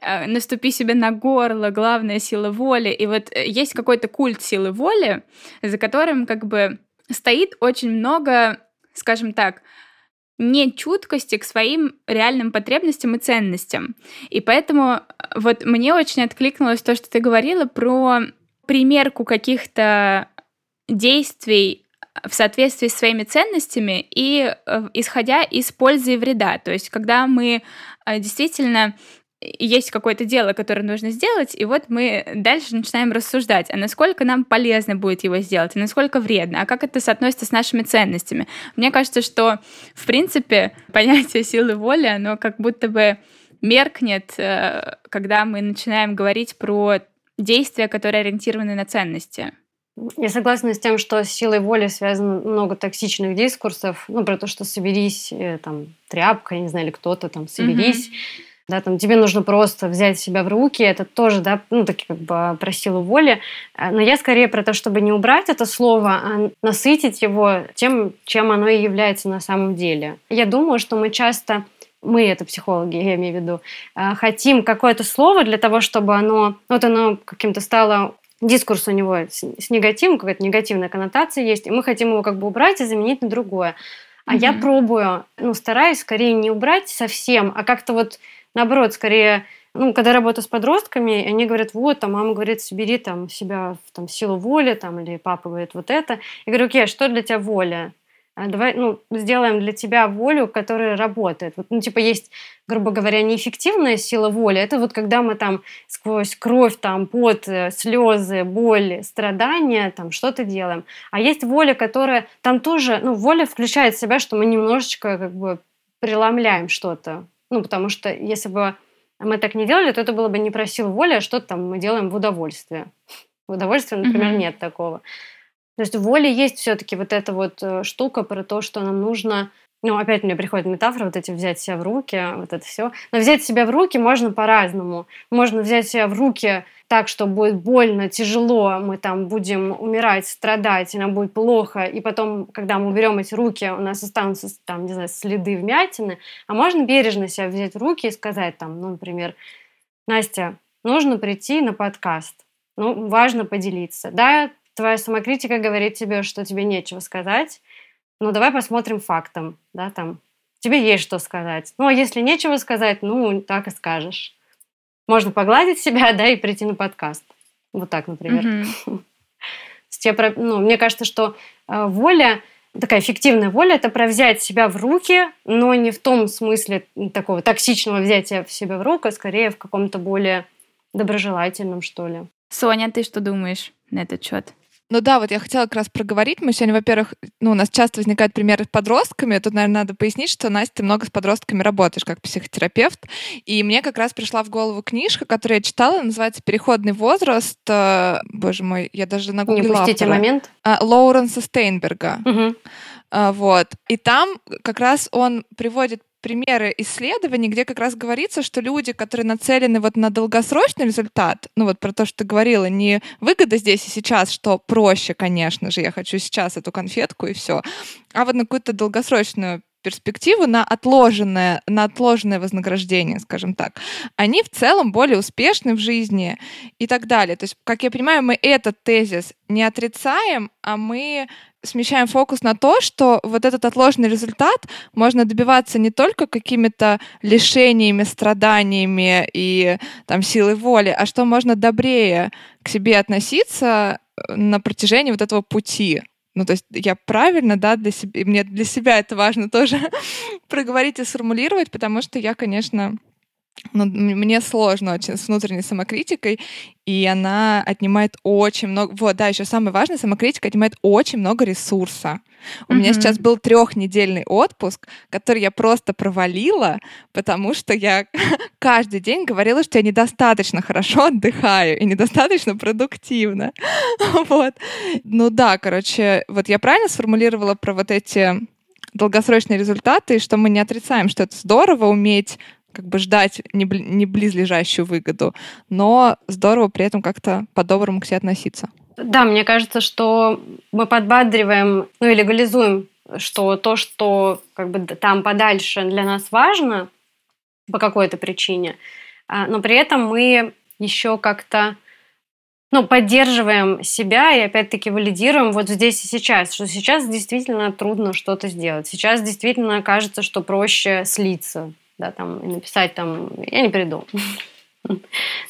э, наступи себе на горло, главная сила воли. И вот э, есть какой-то культ силы воли, за которым как бы стоит очень много, скажем так, не чуткости к своим реальным потребностям и ценностям. И поэтому э, вот мне очень откликнулось то, что ты говорила про примерку каких-то действий в соответствии с своими ценностями и э, исходя из пользы и вреда. То есть, когда мы э, действительно есть какое-то дело, которое нужно сделать, и вот мы дальше начинаем рассуждать, а насколько нам полезно будет его сделать, и насколько вредно, а как это соотносится с нашими ценностями. Мне кажется, что, в принципе, (laughs) понятие силы воли, оно как будто бы меркнет, э, когда мы начинаем говорить про действия, которые ориентированы на ценности. Я согласна с тем, что с силой воли связано много токсичных дискурсов, ну, про то, что соберись, э, там, тряпка, я не знаю, или кто-то там, соберись, mm-hmm да, там тебе нужно просто взять себя в руки, это тоже, да, ну, таки как бы про силу воли. А, но я скорее про то, чтобы не убрать это слово, а насытить его тем, чем оно и является на самом деле. Я думаю, что мы часто мы, это психологи, я имею в виду, а, хотим какое-то слово для того, чтобы оно, вот оно каким-то стало дискурс у него с, с негативом, какая-то негативная коннотация есть, и мы хотим его как бы убрать и заменить на другое. А mm-hmm. я пробую, ну, стараюсь скорее не убрать совсем, а как-то вот Наоборот, скорее, ну, когда работаю с подростками, они говорят, вот, там, мама говорит, собери там себя в там, силу воли, там, или папа говорит вот это. Я говорю, окей, а что для тебя воля? А давай, ну, сделаем для тебя волю, которая работает. Вот, ну, типа, есть, грубо говоря, неэффективная сила воли. Это вот когда мы там сквозь кровь, там, пот, э, слезы, боль, страдания, там, что-то делаем. А есть воля, которая, там тоже, ну, воля включает в себя, что мы немножечко, как бы, преломляем что-то. Ну, потому что если бы мы так не делали, то это было бы не про силу воли, а что-то там мы делаем в удовольствие. В удовольствии, например, mm-hmm. нет такого. То есть в воле есть все-таки вот эта вот э, штука про то, что нам нужно ну, опять мне приходит метафора, вот эти взять себя в руки, вот это все. Но взять себя в руки можно по-разному. Можно взять себя в руки так, что будет больно, тяжело, мы там будем умирать, страдать, и нам будет плохо, и потом, когда мы уберем эти руки, у нас останутся там, не знаю, следы вмятины, а можно бережно себя взять в руки и сказать там, ну, например, Настя, нужно прийти на подкаст, ну, важно поделиться. Да, твоя самокритика говорит тебе, что тебе нечего сказать, но давай посмотрим фактом, да, там, тебе есть что сказать. Ну, а если нечего сказать, ну, так и скажешь можно погладить себя, (laughs) да, и прийти на подкаст. Вот так, например. Mm-hmm. (laughs) Ну, мне кажется, что э, воля, такая эффективная воля, это про взять себя в руки, но не в том смысле такого токсичного взятия в себя в руку, а скорее в каком-то более доброжелательном, что ли. Соня, ты что думаешь на этот счет? Ну да, вот я хотела как раз проговорить. Мы сегодня, во-первых, ну, у нас часто возникают примеры с подростками. Тут, наверное, надо пояснить, что, Настя, ты много с подростками работаешь как психотерапевт. И мне как раз пришла в голову книжка, которую я читала, называется «Переходный возраст». Э, боже мой, я даже нагуглила Не упустите автора. момент. А, Лоуренса Стейнберга. Угу. Вот. И там как раз он приводит примеры исследований, где как раз говорится, что люди, которые нацелены вот на долгосрочный результат, ну вот про то, что ты говорила, не выгода здесь и сейчас, что проще, конечно же, я хочу сейчас эту конфетку и все, а вот на какую-то долгосрочную перспективу на отложенное, на отложенное вознаграждение, скажем так, они в целом более успешны в жизни и так далее. То есть, как я понимаю, мы этот тезис не отрицаем, а мы смещаем фокус на то, что вот этот отложенный результат можно добиваться не только какими-то лишениями, страданиями и там силой воли, а что можно добрее к себе относиться э, на протяжении вот этого пути. Ну, то есть я правильно, да, для себя, мне для себя это важно (laughs) тоже проговорить и сформулировать, потому что я, конечно, ну, мне сложно очень с внутренней самокритикой, и она отнимает очень много... Вот, да, еще самое важное, самокритика отнимает очень много ресурса. У mm-hmm. меня сейчас был трехнедельный отпуск, который я просто провалила, потому что я (laughs) каждый день говорила, что я недостаточно хорошо (laughs) отдыхаю и недостаточно продуктивно. (laughs) вот. Ну да, короче, вот я правильно сформулировала про вот эти долгосрочные результаты, что мы не отрицаем, что это здорово уметь как бы ждать не, не близлежащую выгоду, но здорово при этом как-то по-доброму к себе относиться. Да, мне кажется, что мы подбадриваем, ну и легализуем, что то, что как бы там подальше для нас важно по какой-то причине, а, но при этом мы еще как-то ну, поддерживаем себя и опять-таки валидируем вот здесь и сейчас, что сейчас действительно трудно что-то сделать. Сейчас действительно кажется, что проще слиться, да, там, и написать там, я не приду. (laughs)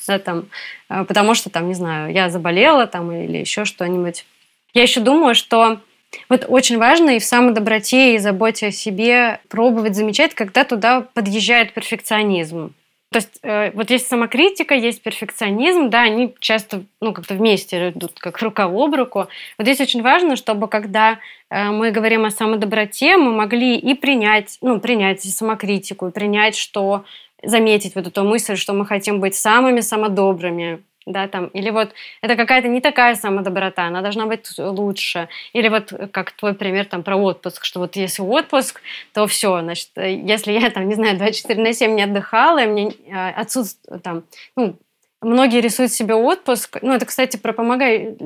да, там, э, потому что, там, не знаю, я заболела там или еще что-нибудь. Я еще думаю, что Вот очень важно и в самодоброте, и заботе о себе пробовать замечать, когда туда подъезжает перфекционизм. То есть э, вот есть самокритика, есть перфекционизм, да, они часто, ну, как-то вместе идут, как рука об руку. Вот здесь очень важно, чтобы когда э, мы говорим о самодоброте, мы могли и принять, ну, принять самокритику, и принять, что заметить вот эту мысль, что мы хотим быть самыми самодобрыми, да, там, или вот это какая-то не такая самодоброта, она должна быть лучше. Или вот как твой пример там про отпуск, что вот если отпуск, то все, значит, если я там, не знаю, 24 на 7 не отдыхала, и мне а, отсутствует там, ну, Многие рисуют себе отпуск. Ну, это, кстати, про, помогай...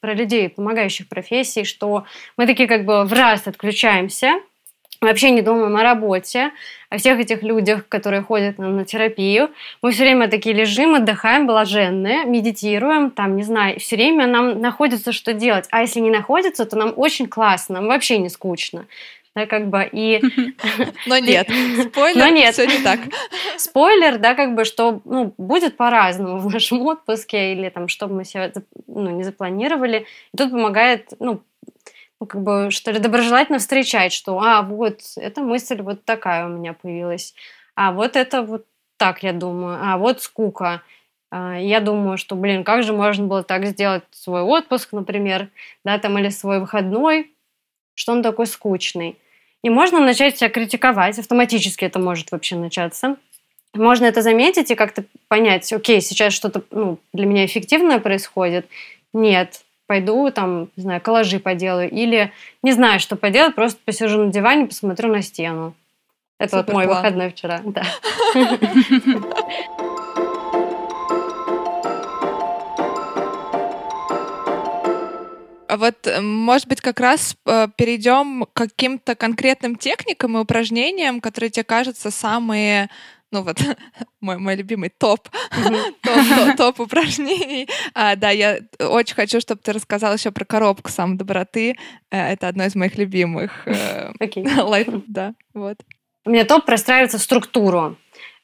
про людей, помогающих профессий, что мы такие как бы в раз отключаемся, вообще не думаем о работе, о всех этих людях, которые ходят нам на терапию. Мы все время такие лежим, отдыхаем, блаженные, медитируем, там, не знаю, все время нам находится что делать. А если не находится, то нам очень классно, нам вообще не скучно. Да, как бы, и... (laughs) Но (laughs) нет, спойлер, Но нет. все не так. (laughs) Спойлер, да, как бы, что ну, будет по-разному в нашем отпуске, или там, что бы мы себе ну, не запланировали. И тут помогает, ну, ну, как бы, что ли, доброжелательно встречать, что, а, вот, эта мысль вот такая у меня появилась, а вот это вот так я думаю, а вот скука. А, я думаю, что, блин, как же можно было так сделать свой отпуск, например, да, там, или свой выходной, что он такой скучный. И можно начать себя критиковать, автоматически это может вообще начаться. Можно это заметить и как-то понять, окей, сейчас что-то ну, для меня эффективное происходит. Нет, пойду там, не знаю, коллажи поделаю. Или не знаю, что поделать, просто посижу на диване, посмотрю на стену. Это Супер вот мой план. выходной вчера. (laughs) Да. А вот, э, может быть, как раз э, перейдем к каким-то конкретным техникам и упражнениям, которые тебе кажутся самые ну вот (laughs) мой, мой любимый (laughs) топ, топ, топ, упражнений. А, да, я очень хочу, чтобы ты рассказал еще про коробку самодоброты. Э, это одно из моих любимых. (laughs) Окей. Life, да, вот. У меня топ простраивается в структуру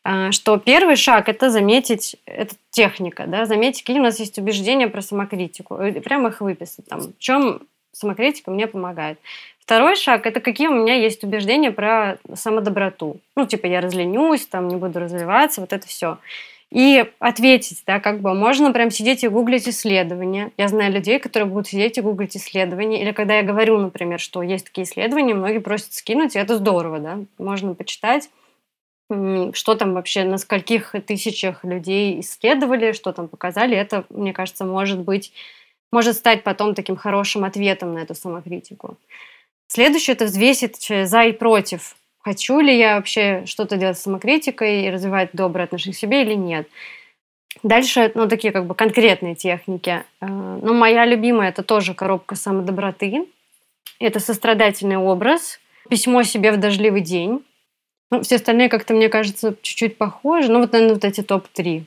а, что первый шаг – это заметить, это техника, да, заметить, какие у нас есть убеждения про самокритику, прямо их выписать, там, в чем самокритика мне помогает. Второй шаг – это какие у меня есть убеждения про самодоброту. Ну, типа, я разленюсь, там, не буду развиваться, вот это все. И ответить, да, как бы можно прям сидеть и гуглить исследования. Я знаю людей, которые будут сидеть и гуглить исследования. Или когда я говорю, например, что есть такие исследования, многие просят скинуть, и это здорово, да, можно почитать что там вообще, на скольких тысячах людей исследовали, что там показали, это, мне кажется, может быть, может стать потом таким хорошим ответом на эту самокритику. Следующее – это взвесить за и против. Хочу ли я вообще что-то делать с самокритикой и развивать доброе отношение к себе или нет. Дальше, ну, такие как бы конкретные техники. Э, ну, моя любимая – это тоже коробка самодоброты. Это сострадательный образ, письмо себе в дождливый день. Ну, все остальные как-то, мне кажется, чуть-чуть похожи. Ну, вот, наверное, вот эти топ-3.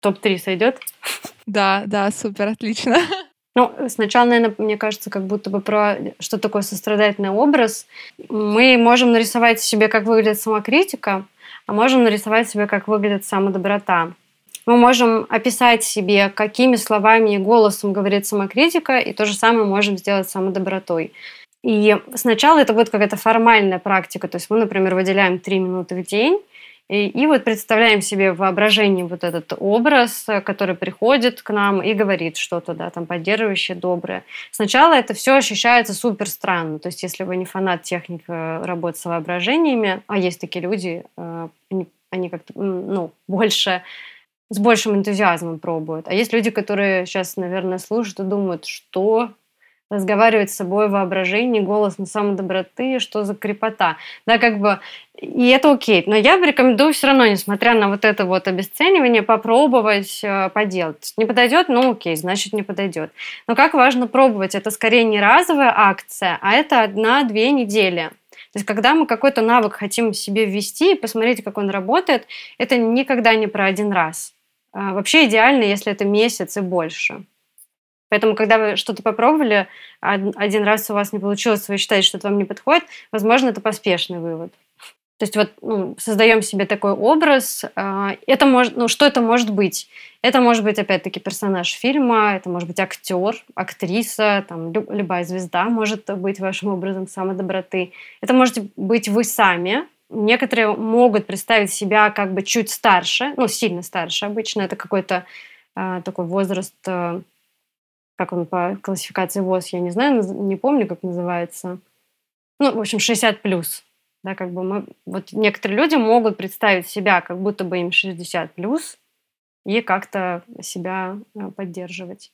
Топ-3 сойдет? Да, да, супер, отлично. Ну, сначала, наверное, мне кажется, как будто бы про что такое сострадательный образ. Мы можем нарисовать себе, как выглядит самокритика, а можем нарисовать себе, как выглядит самодоброта. Мы можем описать себе, какими словами и голосом говорит самокритика, и то же самое можем сделать самодобротой. И сначала это будет какая-то формальная практика, то есть мы, например, выделяем три минуты в день, и, и вот представляем себе в воображении вот этот образ, который приходит к нам и говорит что-то, да, там, поддерживающее, доброе. Сначала это все ощущается супер странно. То есть, если вы не фанат техник э, работы с воображениями, а есть такие люди, э, они как-то, ну, больше с большим энтузиазмом пробуют. А есть люди, которые сейчас, наверное, слушают и думают, что разговаривать с собой воображение, голос на самой доброты, что за крепота. Да, как бы, и это окей. Но я рекомендую все равно, несмотря на вот это вот обесценивание, попробовать э, поделать. Не подойдет, ну окей, значит не подойдет. Но как важно пробовать, это скорее не разовая акция, а это одна-две недели. То есть, когда мы какой-то навык хотим себе ввести и посмотреть, как он работает, это никогда не про один раз. А вообще идеально, если это месяц и больше. Поэтому, когда вы что-то попробовали, один раз у вас не получилось, вы считаете, что это вам не подходит, возможно, это поспешный вывод. То есть вот ну, создаем себе такой образ. А, это может, ну, что это может быть? Это может быть, опять-таки, персонаж фильма, это может быть актер, актриса, там, любая звезда может быть вашим образом самодоброты. Это может быть вы сами. Некоторые могут представить себя как бы чуть старше, ну, сильно старше обычно. Это какой-то э, такой возраст, э, как он по классификации ВОЗ, я не знаю, не помню, как называется. Ну, в общем, 60 плюс да, как бы мы, вот некоторые люди могут представить себя, как будто бы им 60 плюс, и как-то себя э, поддерживать.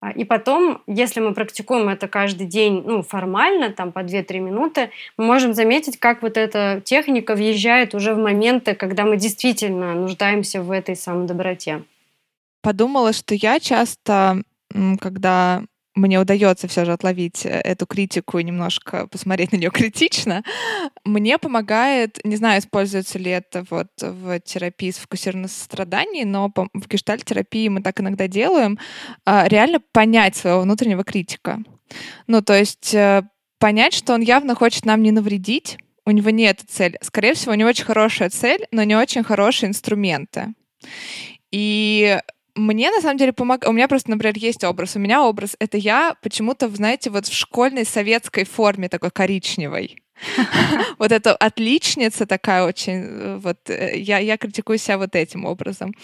А, и потом, если мы практикуем это каждый день, ну, формально, там, по 2-3 минуты, мы можем заметить, как вот эта техника въезжает уже в моменты, когда мы действительно нуждаемся в этой самодоброте. Подумала, что я часто, когда мне удается все же отловить э, эту критику и немножко посмотреть на нее критично, мне помогает, не знаю, используется ли это вот в терапии сфокусированном сострадании, но в гештальт-терапии мы так иногда делаем, а, реально понять своего внутреннего критика. Ну, то есть э, понять, что он явно хочет нам не навредить, у него нет цели. Скорее всего, у него очень хорошая цель, но не очень хорошие инструменты. И мне на самом деле помогает. У меня просто, например, есть образ. У меня образ это я почему-то, знаете, вот в школьной советской форме такой коричневой. (laughs) Вот эта отличница такая очень, э, вот э, я, я критикую себя вот этим образом.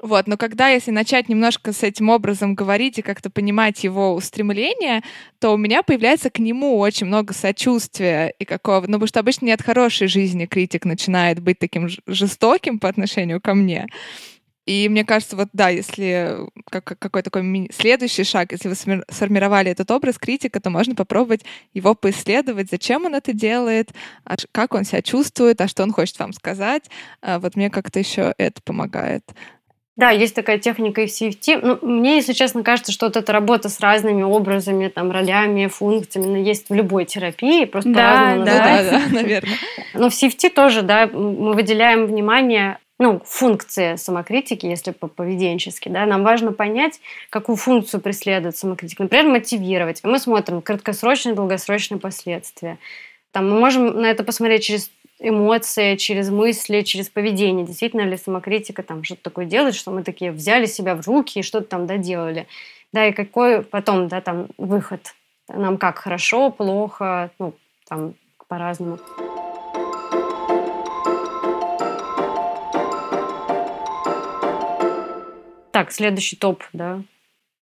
Вот, но когда, если начать немножко с этим образом говорить и как-то понимать его устремление, то у меня появляется к нему очень много сочувствия и какого, ну, потому что обычно не от хорошей жизни критик начинает быть таким жестоким по отношению ко мне. И мне кажется, вот да, если как, какой такой следующий шаг, если вы сформировали этот образ критика, то можно попробовать его поисследовать, зачем он это делает, а как он себя чувствует, а что он хочет вам сказать. А вот мне как-то еще это помогает. Да, есть такая техника CFT. Ну, мне, если честно, кажется, что вот эта работа с разными образами, там, ролями, функциями, она есть в любой терапии, просто да, по-разному да, называется. Да, да, наверное. Но в CFT тоже, да, мы выделяем внимание ну, функции самокритики, если по-поведенчески, да, нам важно понять, какую функцию преследует самокритика. Например, мотивировать. Мы смотрим краткосрочные, долгосрочные последствия. Там мы можем на это посмотреть через эмоции, через мысли, через поведение. Действительно ли самокритика там что-то такое делает, что мы такие взяли себя в руки и что-то там доделали. Да, и какой потом, да, там выход. Нам как, хорошо, плохо, ну, там по-разному. Так, следующий топ, да.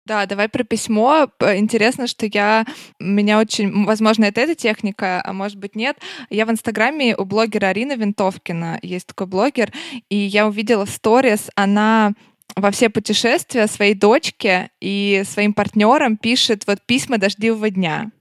Да, давай про письмо. Интересно, что я... Меня очень... Возможно, это эта техника, а может быть, нет. Я в Инстаграме у блогера Арины Винтовкина, есть такой блогер, и я увидела сторис, она во все путешествия своей дочке и своим партнерам пишет вот письма дождливого дня.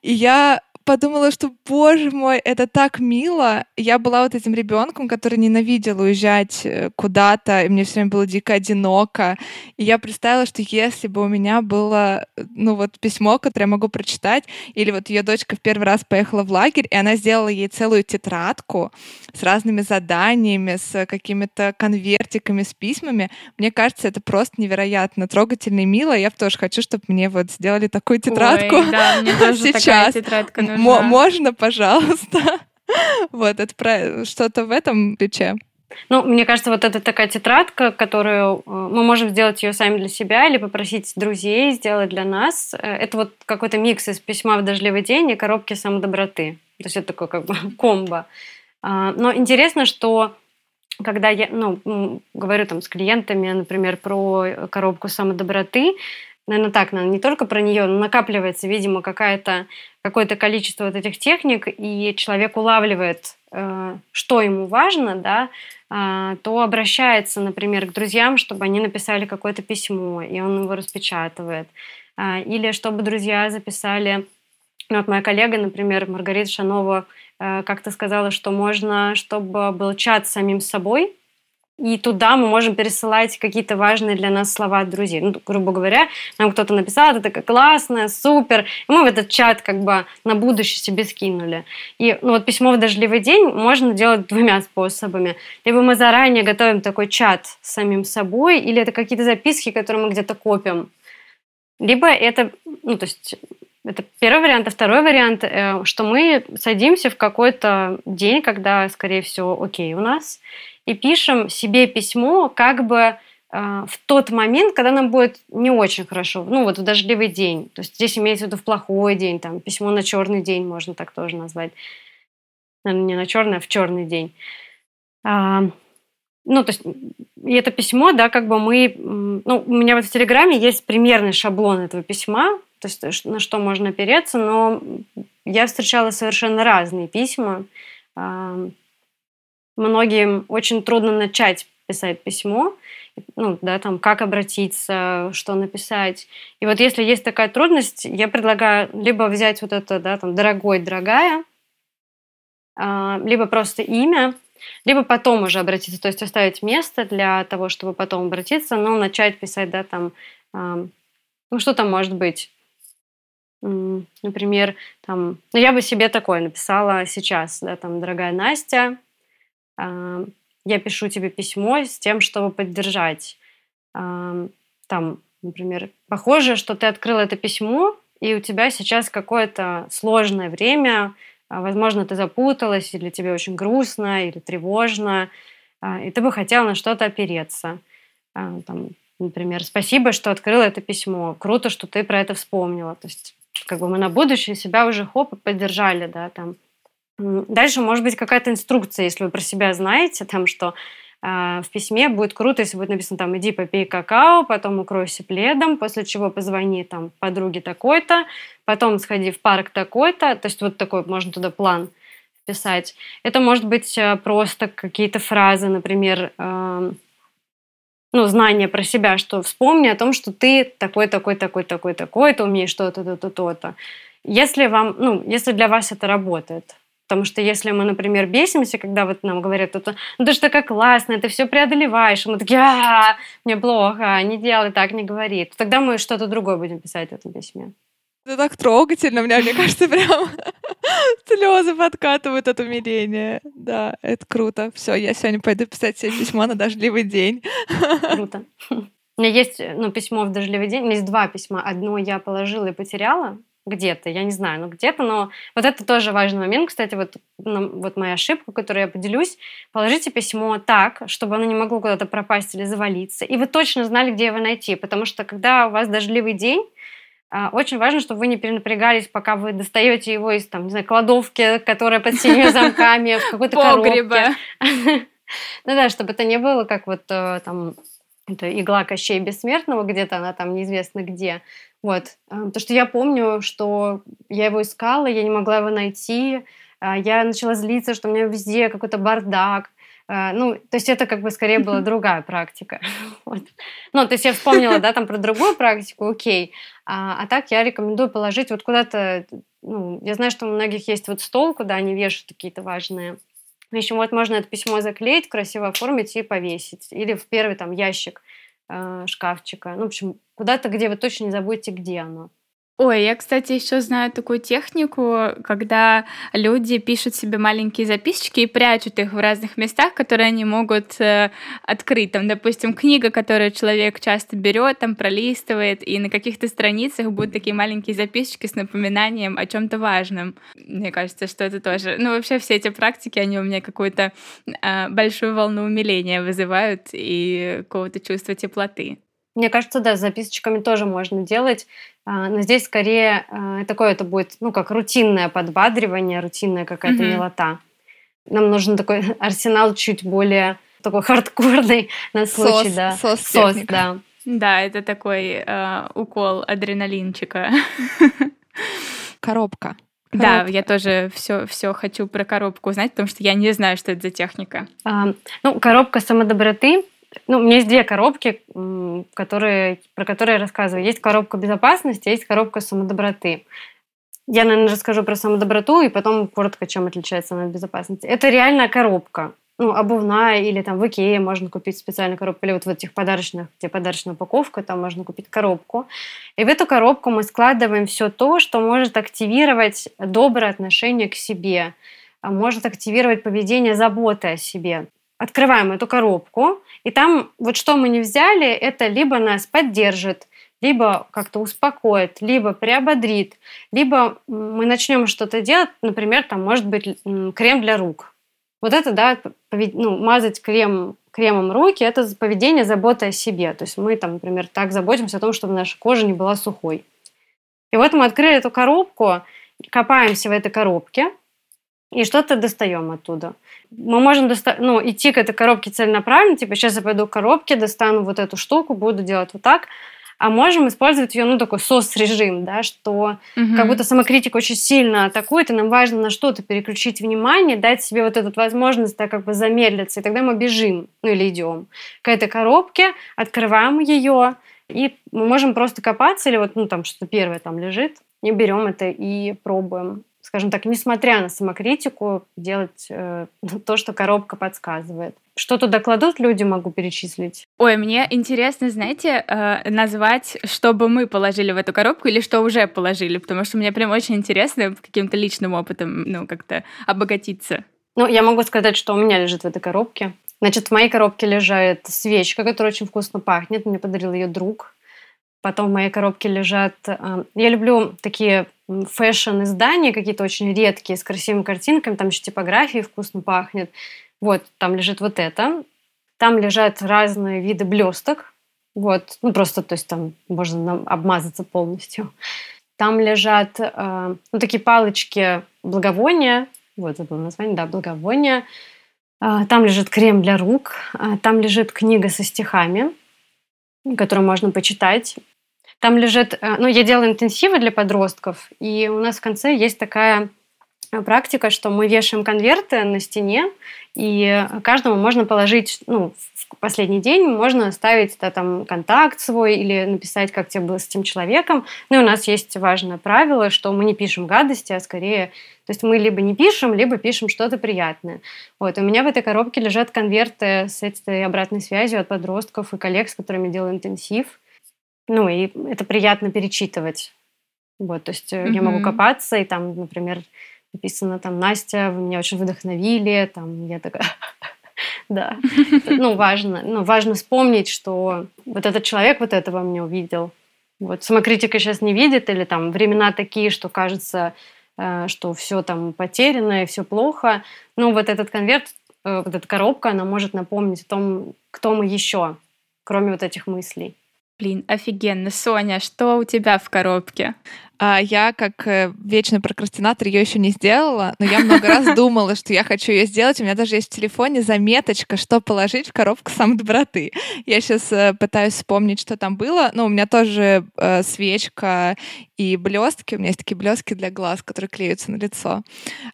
И я подумала, что, боже мой, это так мило. Я была вот этим ребенком, который ненавидел уезжать э, куда-то, и мне все время было дико одиноко. И я представила, что если бы у меня было, ну вот письмо, которое я могу прочитать, или вот ее дочка в первый раз поехала в лагерь, и она сделала ей целую тетрадку с разными заданиями, с какими-то конвертиками, с письмами, мне кажется, это просто невероятно трогательно и мило. Я тоже хочу, чтобы мне вот сделали такую тетрадку Ой, да, мне (laughs) тоже сейчас. Такая тетрадка нужна. можно, пожалуйста. (laughs) Вот, это про что-то в этом ключе. Ну, мне кажется, вот это такая тетрадка, которую э, мы можем сделать ее сами для себя или попросить друзей сделать для нас. Э, это вот какой-то микс из письма в дождливый день и коробки самодоброты. То есть это такое как бы (laughs) комбо. А, но интересно, что когда я ну, говорю там с клиентами, например, про коробку самодоброты, наверное, так, наверное, не только про нее, но накапливается, видимо, какая-то, какое-то количество вот этих техник, и человек улавливает, э, что ему важно, да, э, то обращается, например, к друзьям, чтобы они написали какое-то письмо, и он его распечатывает. Э, или чтобы друзья записали... Ну, вот моя коллега, например, Маргарита Шанова, э, как-то сказала, что можно, чтобы был чат с самим собой, и туда мы можем пересылать какие-то важные для нас слова от друзей. Ну, грубо говоря, нам кто-то написал, это такая классная, супер. И мы в этот чат как бы на будущее себе скинули. И ну, вот письмо в дождливый день можно делать двумя способами. Либо мы заранее готовим такой чат с самим собой, или это какие-то записки, которые мы где-то копим. Либо это, ну, то есть Это первый вариант. А второй вариант, э, что мы садимся в какой-то день, когда, скорее всего, окей у нас, и пишем себе письмо как бы э, в тот момент, когда нам будет не очень хорошо, ну вот в дождливый день. То есть здесь имеется в виду в плохой день, там письмо на черный день можно так тоже назвать. Наверное, не на черный, а в черный день. А, ну, то есть, и это письмо, да, как бы мы... Ну, у меня вот в Телеграме есть примерный шаблон этого письма, то есть на что можно опереться, но я встречала совершенно разные письма. А, многим очень трудно начать писать письмо, ну, да, там, как обратиться, что написать. И вот если есть такая трудность, я предлагаю либо взять вот это, да, там, дорогой, дорогая, а, либо просто имя, либо потом уже обратиться, то есть оставить место для того, чтобы потом обратиться, но начать писать, да, там, ну, что там может быть? Например, там, ну, я бы себе такое написала сейчас, да, там, дорогая Настя, я пишу тебе письмо с тем, чтобы поддержать. Там, например, похоже, что ты открыл это письмо, и у тебя сейчас какое-то сложное время, а, возможно, ты запуталась, или тебе очень грустно, или тревожно, а, и ты бы хотела на что-то опереться. А, там, например, спасибо, что открыла это письмо. Круто, что ты про это вспомнила. То есть, как бы мы на будущее себя уже хоп поддержали, да, там. Дальше может быть какая-то инструкция, если вы про себя знаете, там, что а, в письме будет круто, если будет написано там «иди попей какао», потом укройся пледом, после чего позвони там подруге такой-то, потом сходи в парк такой-то, то есть вот такой можно туда план писать. Это может быть э, просто какие-то фразы, например, э, ну, знание про себя, что вспомни о том, что ты такой, такой, такой, такой, такой, ты умеешь то-то, то-то, то-то. Если вам, ну, если для вас это работает, Потому что если мы, например, бесимся, когда вот нам говорят, это, ну ты же такая классная, ты все преодолеваешь, и мы такие, а, мне плохо, не делай так, не говори. Тогда мы что-то другое будем писать в этом письме. Это так трогательно, мне, мне кажется, прям (laughs) слезы подкатывают от умиления. Да, это круто. Все, я сегодня пойду писать себе письмо на дождливый день. Круто. У меня есть ну, письмо в дождливый день. У меня есть два письма. Одно я положила и потеряла, где-то, я не знаю, ну где-то, но вот это тоже важный момент, кстати, вот, вот моя ошибка, которую я поделюсь, положите письмо так, чтобы оно не могло куда-то пропасть или завалиться, и вы точно знали, где его найти, потому что когда у вас дождливый день, а, очень важно, чтобы вы не перенапрягались, пока вы достаете его из, там, не знаю, кладовки, которая под семью замками, в какой-то коробке. (laughs) Ну да, чтобы это не было как вот э, там это игла Кощей Бессмертного, где-то она там неизвестно где. Вот. А, потому что я помню, что я его искала, я не могла его найти, а, я начала злиться, что у меня везде какой-то бардак. А, ну, то есть это как бы скорее была (laughs) другая практика. (laughs) Вот. Ну, то есть я вспомнила, да, там про другую практику, окей. А, а так я рекомендую положить вот куда-то, ну, я знаю, что у многих есть вот стол, куда они вешают какие-то важные вещи. Вот можно это письмо заклеить, красиво оформить и повесить. Или в первый там ящик э, шкафчика. Ну, в общем, куда-то, где вы точно не забудете, где оно. Ой, я, кстати, еще знаю такую технику, когда люди пишут себе маленькие записочки и прячут их в разных местах, которые они могут э, открыть. Там, допустим, книга, которую человек часто берет, там пролистывает, и на каких-то страницах будут такие маленькие записочки с напоминанием о чем-то важном. Мне кажется, что это тоже. Ну, вообще все эти практики, они у меня какую-то э, большую волну умиления вызывают и какого-то чувства теплоты. Мне кажется, да, с записочками тоже можно делать, а, но здесь скорее а, такое это будет, ну, как рутинное подбадривание, рутинная какая-то mm-hmm. милота. Нам нужен такой (laughs) арсенал чуть более такой хардкорный (laughs) на случай, сос, да. Сос, сос да. Да, это такой э, укол адреналинчика. (laughs) Коробка. Да, я тоже все, все хочу про коробку узнать, потому что я не знаю, что это за техника. А, ну, коробка самодоброты ну, у меня есть две коробки, которые, про которые я рассказываю. Есть коробка безопасности, есть коробка самодоброты. Я, наверное, расскажу про самодоброту и потом коротко, чем отличается она от безопасности. Это реальная коробка. Ну, обувная или там в Икее можно купить специальную коробку, или вот в этих подарочных, где подарочная упаковка, там можно купить коробку. И в эту коробку мы складываем все то, что может активировать доброе отношение к себе, а может активировать поведение заботы о себе открываем эту коробку, и там вот что мы не взяли, это либо нас поддержит, либо как-то успокоит, либо приободрит, либо мы начнем что-то делать, например, там может быть крем для рук. Вот это, да, ну, мазать крем, кремом руки – это поведение заботы о себе. То есть мы там, например, так заботимся о том, чтобы наша кожа не была сухой. И вот мы открыли эту коробку, копаемся в этой коробке и что-то достаем оттуда. Мы можем доста- ну, идти к этой коробке целенаправленно, типа сейчас я пойду к коробке, достану вот эту штуку, буду делать вот так – а можем использовать ее, ну, такой сос-режим, да, что угу. как будто самокритика очень сильно атакует, и нам важно на что-то переключить внимание, дать себе вот эту возможность так как бы замедлиться, и тогда мы бежим, ну, или идем к этой коробке, открываем ее, и мы можем просто копаться, или вот, ну, там что-то первое там лежит, и берем это и пробуем скажем так, несмотря на самокритику, делать э, (laughs) то, что коробка подсказывает. Что туда кладут люди, могу перечислить. Ой, мне интересно, знаете, э, назвать, что бы мы положили в эту коробку или что уже положили, потому что мне прям очень интересно каким-то личным опытом, ну, как-то обогатиться. Ну, я могу сказать, что у меня лежит в этой коробке. Значит, в моей коробке лежит свечка, которая очень вкусно пахнет. Мне подарил ее друг. Потом в моей коробке лежат... Э, я люблю такие fashion-издания, какие-то очень редкие, с красивыми картинками. Там еще типографии вкусно пахнет. Вот, там лежит вот это. Там лежат разные виды блесток. Вот, ну просто, то есть там можно обмазаться полностью. Там лежат э, ну, такие палочки благовония. Вот, забыл название, да, благовония. Э, там лежит крем для рук. Там лежит книга со стихами, которую можно почитать. Там лежит, э, ну, я делаю интенсивы для подростков, и у нас в конце есть такая э, практика, что мы вешаем конверты на стене, и каждому можно положить, ну, в последний день можно оставить да, там контакт свой или написать, как тебе было с этим человеком. Ну и у нас есть важное правило, что мы не пишем гадости, а скорее, то есть мы либо не пишем, либо пишем что-то приятное. Вот, у меня в этой коробке лежат конверты с этой обратной связью от подростков и коллег, с которыми делаю интенсив. Ну, и это приятно перечитывать. Вот, то есть mm-hmm. я могу копаться, и там, например, написано там «Настя, вы меня очень вдохновили», там я такая... (laughs) Да, ну, важно, ну, важно вспомнить, что вот этот человек вот этого мне увидел. Вот самокритика сейчас не видит, или там времена такие, что кажется, э, что все там потеряно и все плохо. Но вот этот конверт, э, вот эта коробка, она может напомнить о том, кто мы еще, кроме вот этих мыслей. Блин, офигенно. Соня, что у тебя в коробке? А я, как э, вечный прокрастинатор, ее еще не сделала, но я много раз (laughs) думала, что я хочу ее сделать. У меня даже есть в телефоне заметочка, что положить в коробку самодоброты. Я сейчас э, пытаюсь вспомнить, что там было. Но у меня тоже э, свечка и блестки. У меня есть такие блестки для глаз, которые клеются на лицо.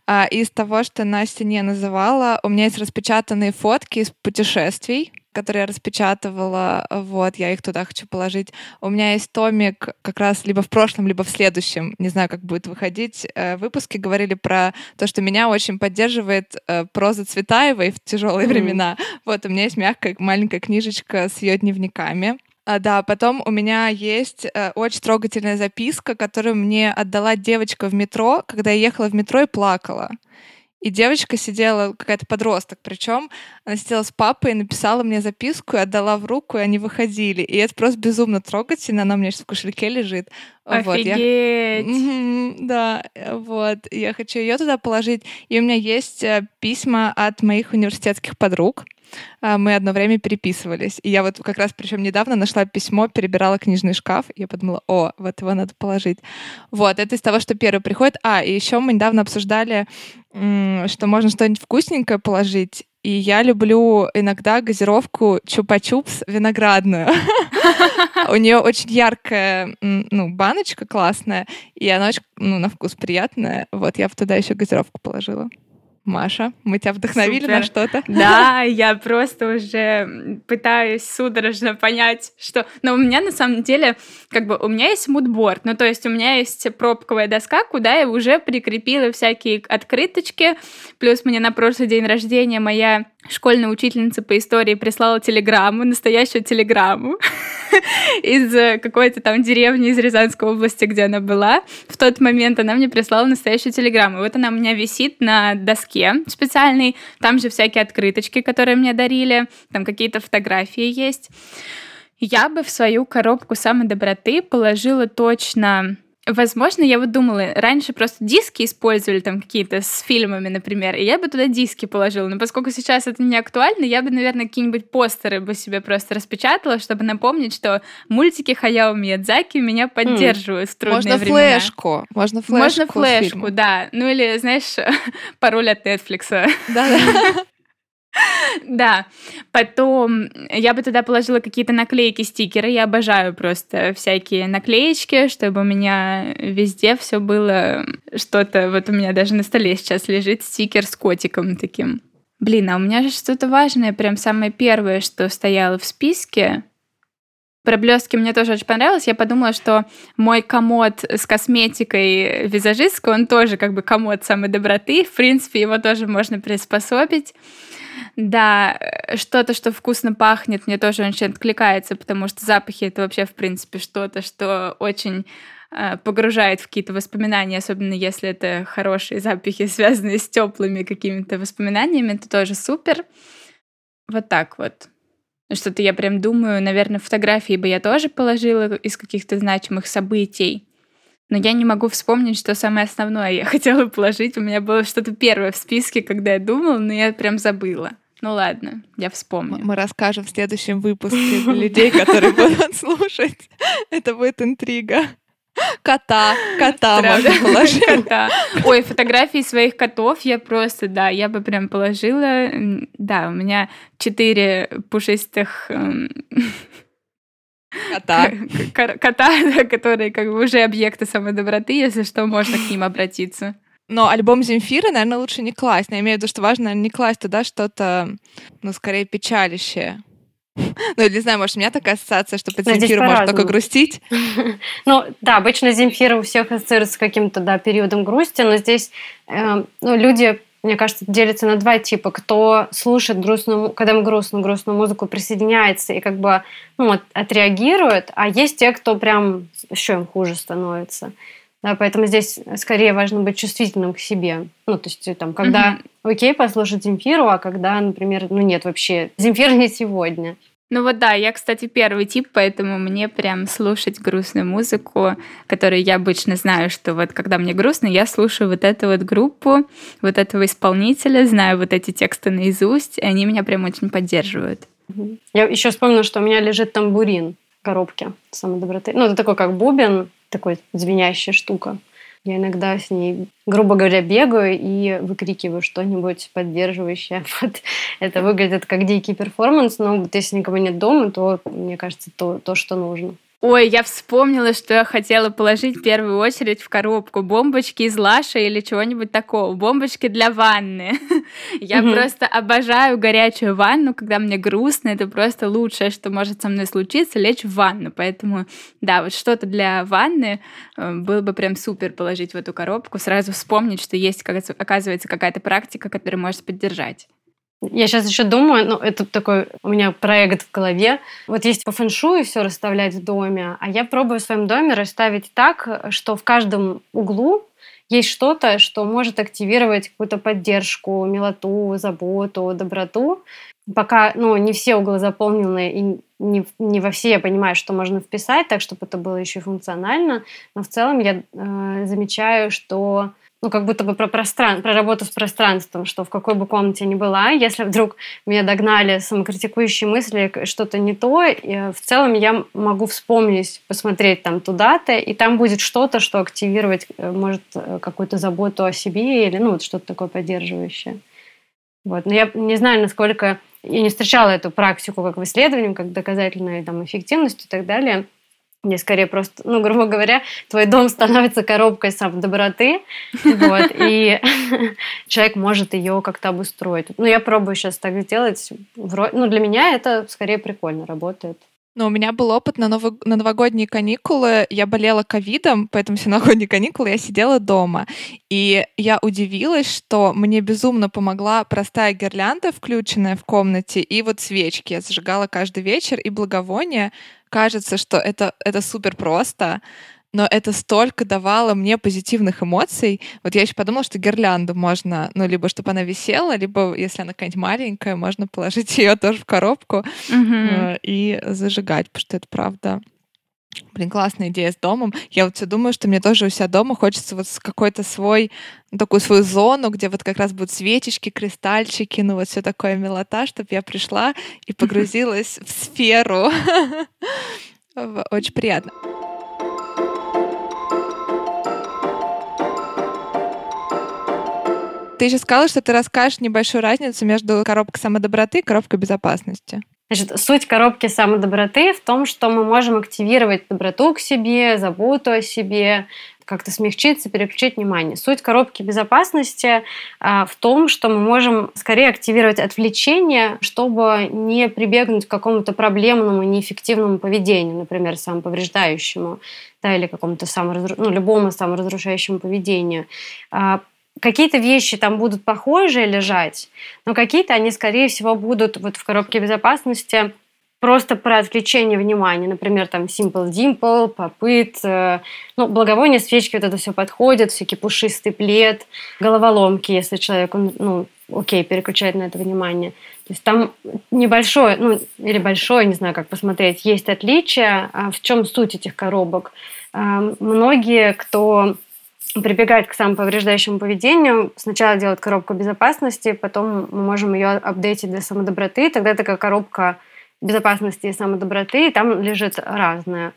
А из того, что Настя не называла, у меня есть распечатанные фотки из путешествий которые я распечатывала, вот, я их туда хочу положить. У меня есть томик как раз либо в прошлом, либо в следующем, не знаю, как будет выходить, э, выпуске говорили про то, что меня очень поддерживает э, проза Цветаевой в тяжелые mm-hmm. времена. Вот, у меня есть мягкая маленькая книжечка с ее дневниками. А, да, потом у меня есть э, очень трогательная записка, которую мне отдала девочка в метро, когда я ехала в метро и плакала. И девочка сидела, какая-то подросток, причем она сидела с папой и написала мне записку и отдала в руку, и они выходили. И это просто безумно трогательно. Она у меня сейчас в кошельке лежит. Офигеть! Вот, я... Да, вот. Я хочу ее туда положить. И у меня есть э, письма от моих университетских подруг. А, мы одно время переписывались. И я вот как раз, причем недавно нашла письмо, перебирала книжный шкаф, и я подумала, о, вот его надо положить. Вот, это из того, что первый приходит. А, и еще мы недавно обсуждали, что можно что-нибудь вкусненькое положить. И я люблю иногда газировку чупа-чупс виноградную. (laughs) У нее очень яркая ну, баночка классная, и она очень ну, на вкус приятная. Вот я туда еще газировку положила. Маша, мы тебя вдохновили Супер. на что-то? Да, я просто уже пытаюсь судорожно понять, что... Но у меня на самом деле, как бы, у меня есть мудборд, ну, то есть у меня есть пробковая доска, куда я уже прикрепила всякие открыточки, плюс мне на прошлый день рождения моя школьная учительница по истории прислала телеграмму, настоящую телеграмму (laughs) из какой-то там деревни из Рязанской области, где она была. В тот момент она мне прислала настоящую телеграмму. Вот она у меня висит на доске специальной. Там же всякие открыточки, которые мне дарили. Там какие-то фотографии есть. Я бы в свою коробку самой доброты положила точно Возможно, я вот думала, раньше просто диски использовали там какие-то с фильмами, например, и я бы туда диски положила. Но поскольку сейчас это не актуально, я бы, наверное, какие-нибудь постеры бы себе просто распечатала, чтобы напомнить, что мультики Хаяо Миядзаки меня поддерживают mm. в трудные Можно времена. флешку. Можно флешку. Можно флешку, да. Ну или, знаешь, (laughs) пароль от Netflix. Да-да. Да, потом я бы туда положила какие-то наклейки, стикеры. Я обожаю просто всякие наклеечки, чтобы у меня везде все было что-то. Вот у меня даже на столе сейчас лежит стикер с котиком таким. Блин, а у меня же что-то важное, прям самое первое, что стояло в списке. Про блестки мне тоже очень понравилось. Я подумала, что мой комод с косметикой визажистка, он тоже как бы комод самой доброты. В принципе, его тоже можно приспособить. Да, э, что-то, что вкусно пахнет, мне тоже очень откликается, потому что запахи это вообще, в принципе, что-то, что очень э, погружает в какие-то воспоминания, особенно если это хорошие запахи, (laughs) связанные с теплыми какими-то воспоминаниями, это тоже супер. Вот так вот. Что-то я прям думаю, наверное, фотографии бы я тоже положила из каких-то значимых событий. Но я не могу вспомнить, что самое основное я (laughs) хотела положить. У меня было что-то первое в списке, когда я думала, но я прям забыла. Ну ладно, я вспомню. Мы расскажем в следующем выпуске для (laughs) людей, которые будут слушать. Это будет интрига. Кота, кота можно положить. Кота. Ой, фотографии своих котов я просто, да, я бы прям положила. Да, у меня четыре пушистых эм, (laughs) кота. Кота, которые как бы уже объекты самой доброты, если что, можно к ним обратиться. Но альбом Земфира, наверное, лучше не класть. Но я имею в виду, что важно не класть туда что-то, ну, скорее, печалищее. (laughs) Ну, не знаю, может, у меня такая ассоциация, что под Земфиру можно только грустить. (laughs) Ну, да, обычно Земфира у всех ассоциируется с каким-то, да, периодом грусти, но здесь, э, ну, люди, мне кажется, делятся на два типа. Кто слушает грустную, когда мы грустную, грустную музыку, присоединяется и как бы, ну, отреагирует, а есть те, кто прям еще им хуже становится. Да, поэтому здесь скорее важно быть чувствительным к себе. Ну, то есть, там, когда mm-hmm. окей послушать Земфиру, а когда, например, ну нет, вообще, Земфира не сегодня. Ну вот да, я, кстати, первый тип, поэтому мне прям слушать грустную музыку, которую я обычно знаю, что вот когда мне грустно, я слушаю вот эту вот группу, вот этого исполнителя, знаю вот эти тексты наизусть, и они меня прям очень поддерживают. Я еще вспомнила, что у меня лежит тамбурин в коробке самой доброты. Ну, это такой как бубен, такой звенящая штука. Я иногда с ней, грубо говоря, бегаю и выкрикиваю что-нибудь поддерживающее. (laughs) Вот это выглядит как дикий перформанс, но вот если никого нет дома, то, мне кажется, то, то что нужно. Ой, я вспомнила, что я хотела положить в первую очередь в коробку бомбочки из Лаша или чего-нибудь такого. Бомбочки для ванны. (laughs) Я просто обожаю горячую ванну, когда мне грустно. Это просто лучшее, что может со мной случиться, лечь в ванну. Поэтому, да, вот что-то для ванны э, было бы прям супер положить в эту коробку. Сразу вспомнить, что есть, оказывается, какая-то практика, которая может поддержать. Я сейчас еще думаю, ну, это такой у меня проект в голове. Вот есть по фэншую все расставлять в доме, а я пробую в своем доме расставить так, что в каждом углу есть что-то, что может активировать какую-то поддержку, милоту, заботу, доброту. Пока ну, не все углы заполнены, и не, не во все я понимаю, что можно вписать, так, чтобы это было еще функционально. Но в целом я э, замечаю, что ну, как будто бы про, простран... про работу с пространством, что в какой бы комнате ни была, если вдруг меня догнали самокритикующие мысли, что-то не то, и в целом я могу вспомнить, посмотреть там туда-то, и там будет что-то, что активировать э, может э, какую-то заботу о себе или ну, вот что-то такое поддерживающее. Вот. Но я не знаю, насколько... Я не встречала эту практику как в исследовании, как доказательную там, эффективность и так далее – мне скорее просто, ну, грубо говоря, твой дом становится коробкой сам доброты, вот, (laughs) и (laughs) человек может ее как-то обустроить. Ну, я пробую сейчас так сделать. Ну, для меня это скорее прикольно работает. Но у меня был опыт на, ново... на новогодние каникулы. Я болела ковидом, поэтому все новогодние каникулы я сидела дома. И я удивилась, что мне безумно помогла простая гирлянда, включенная в комнате, и вот свечки. Я зажигала каждый вечер, и благовония. Кажется, что это, это супер просто, но это столько давало мне позитивных эмоций. Вот я еще подумала, что гирлянду можно, ну, либо чтобы она висела, либо, если она какая-нибудь маленькая, можно положить (laughs) ее тоже в коробку mm-hmm. и зажигать, потому что это правда Блин, классная идея с домом. Я вот все думаю, что мне тоже у себя дома хочется вот какой-то свой, ну, такую свою зону, где вот как раз будут свечечки, кристальчики, ну вот все такое милота, чтобы я пришла и погрузилась в сферу. (laughs) Очень приятно. Ты еще сказала, что ты расскажешь небольшую разницу между коробкой самодоброты и коробкой безопасности. Значит, суть коробки самодоброты в том, что мы можем активировать доброту к себе, заботу о себе, как-то смягчиться, переключить внимание. Суть коробки безопасности а, в том, что мы можем скорее активировать отвлечение, чтобы не прибегнуть к какому-то проблемному, неэффективному поведению, например, самоповреждающему, да, или какому-то саморазру... ну, любому саморазрушающему поведению. А, какие-то вещи там будут похожие лежать, но какие-то они, скорее всего, будут вот в коробке безопасности просто про отвлечение внимания. Например, там Simple Dimple, попыт, э, ну, благовоние, свечки, вот это все подходит, всякий пушистый плед, головоломки, если человек, он, ну, окей, переключает на это внимание. То есть там небольшое, ну, или большое, не знаю, как посмотреть, есть отличие. А в чем суть этих коробок? Э, многие, кто прибегает к самоповреждающему поведению, сначала делает коробку безопасности, потом мы можем ее апдейтить для самодоброты, тогда такая коробка безопасности и самодоброты, и там лежит разное.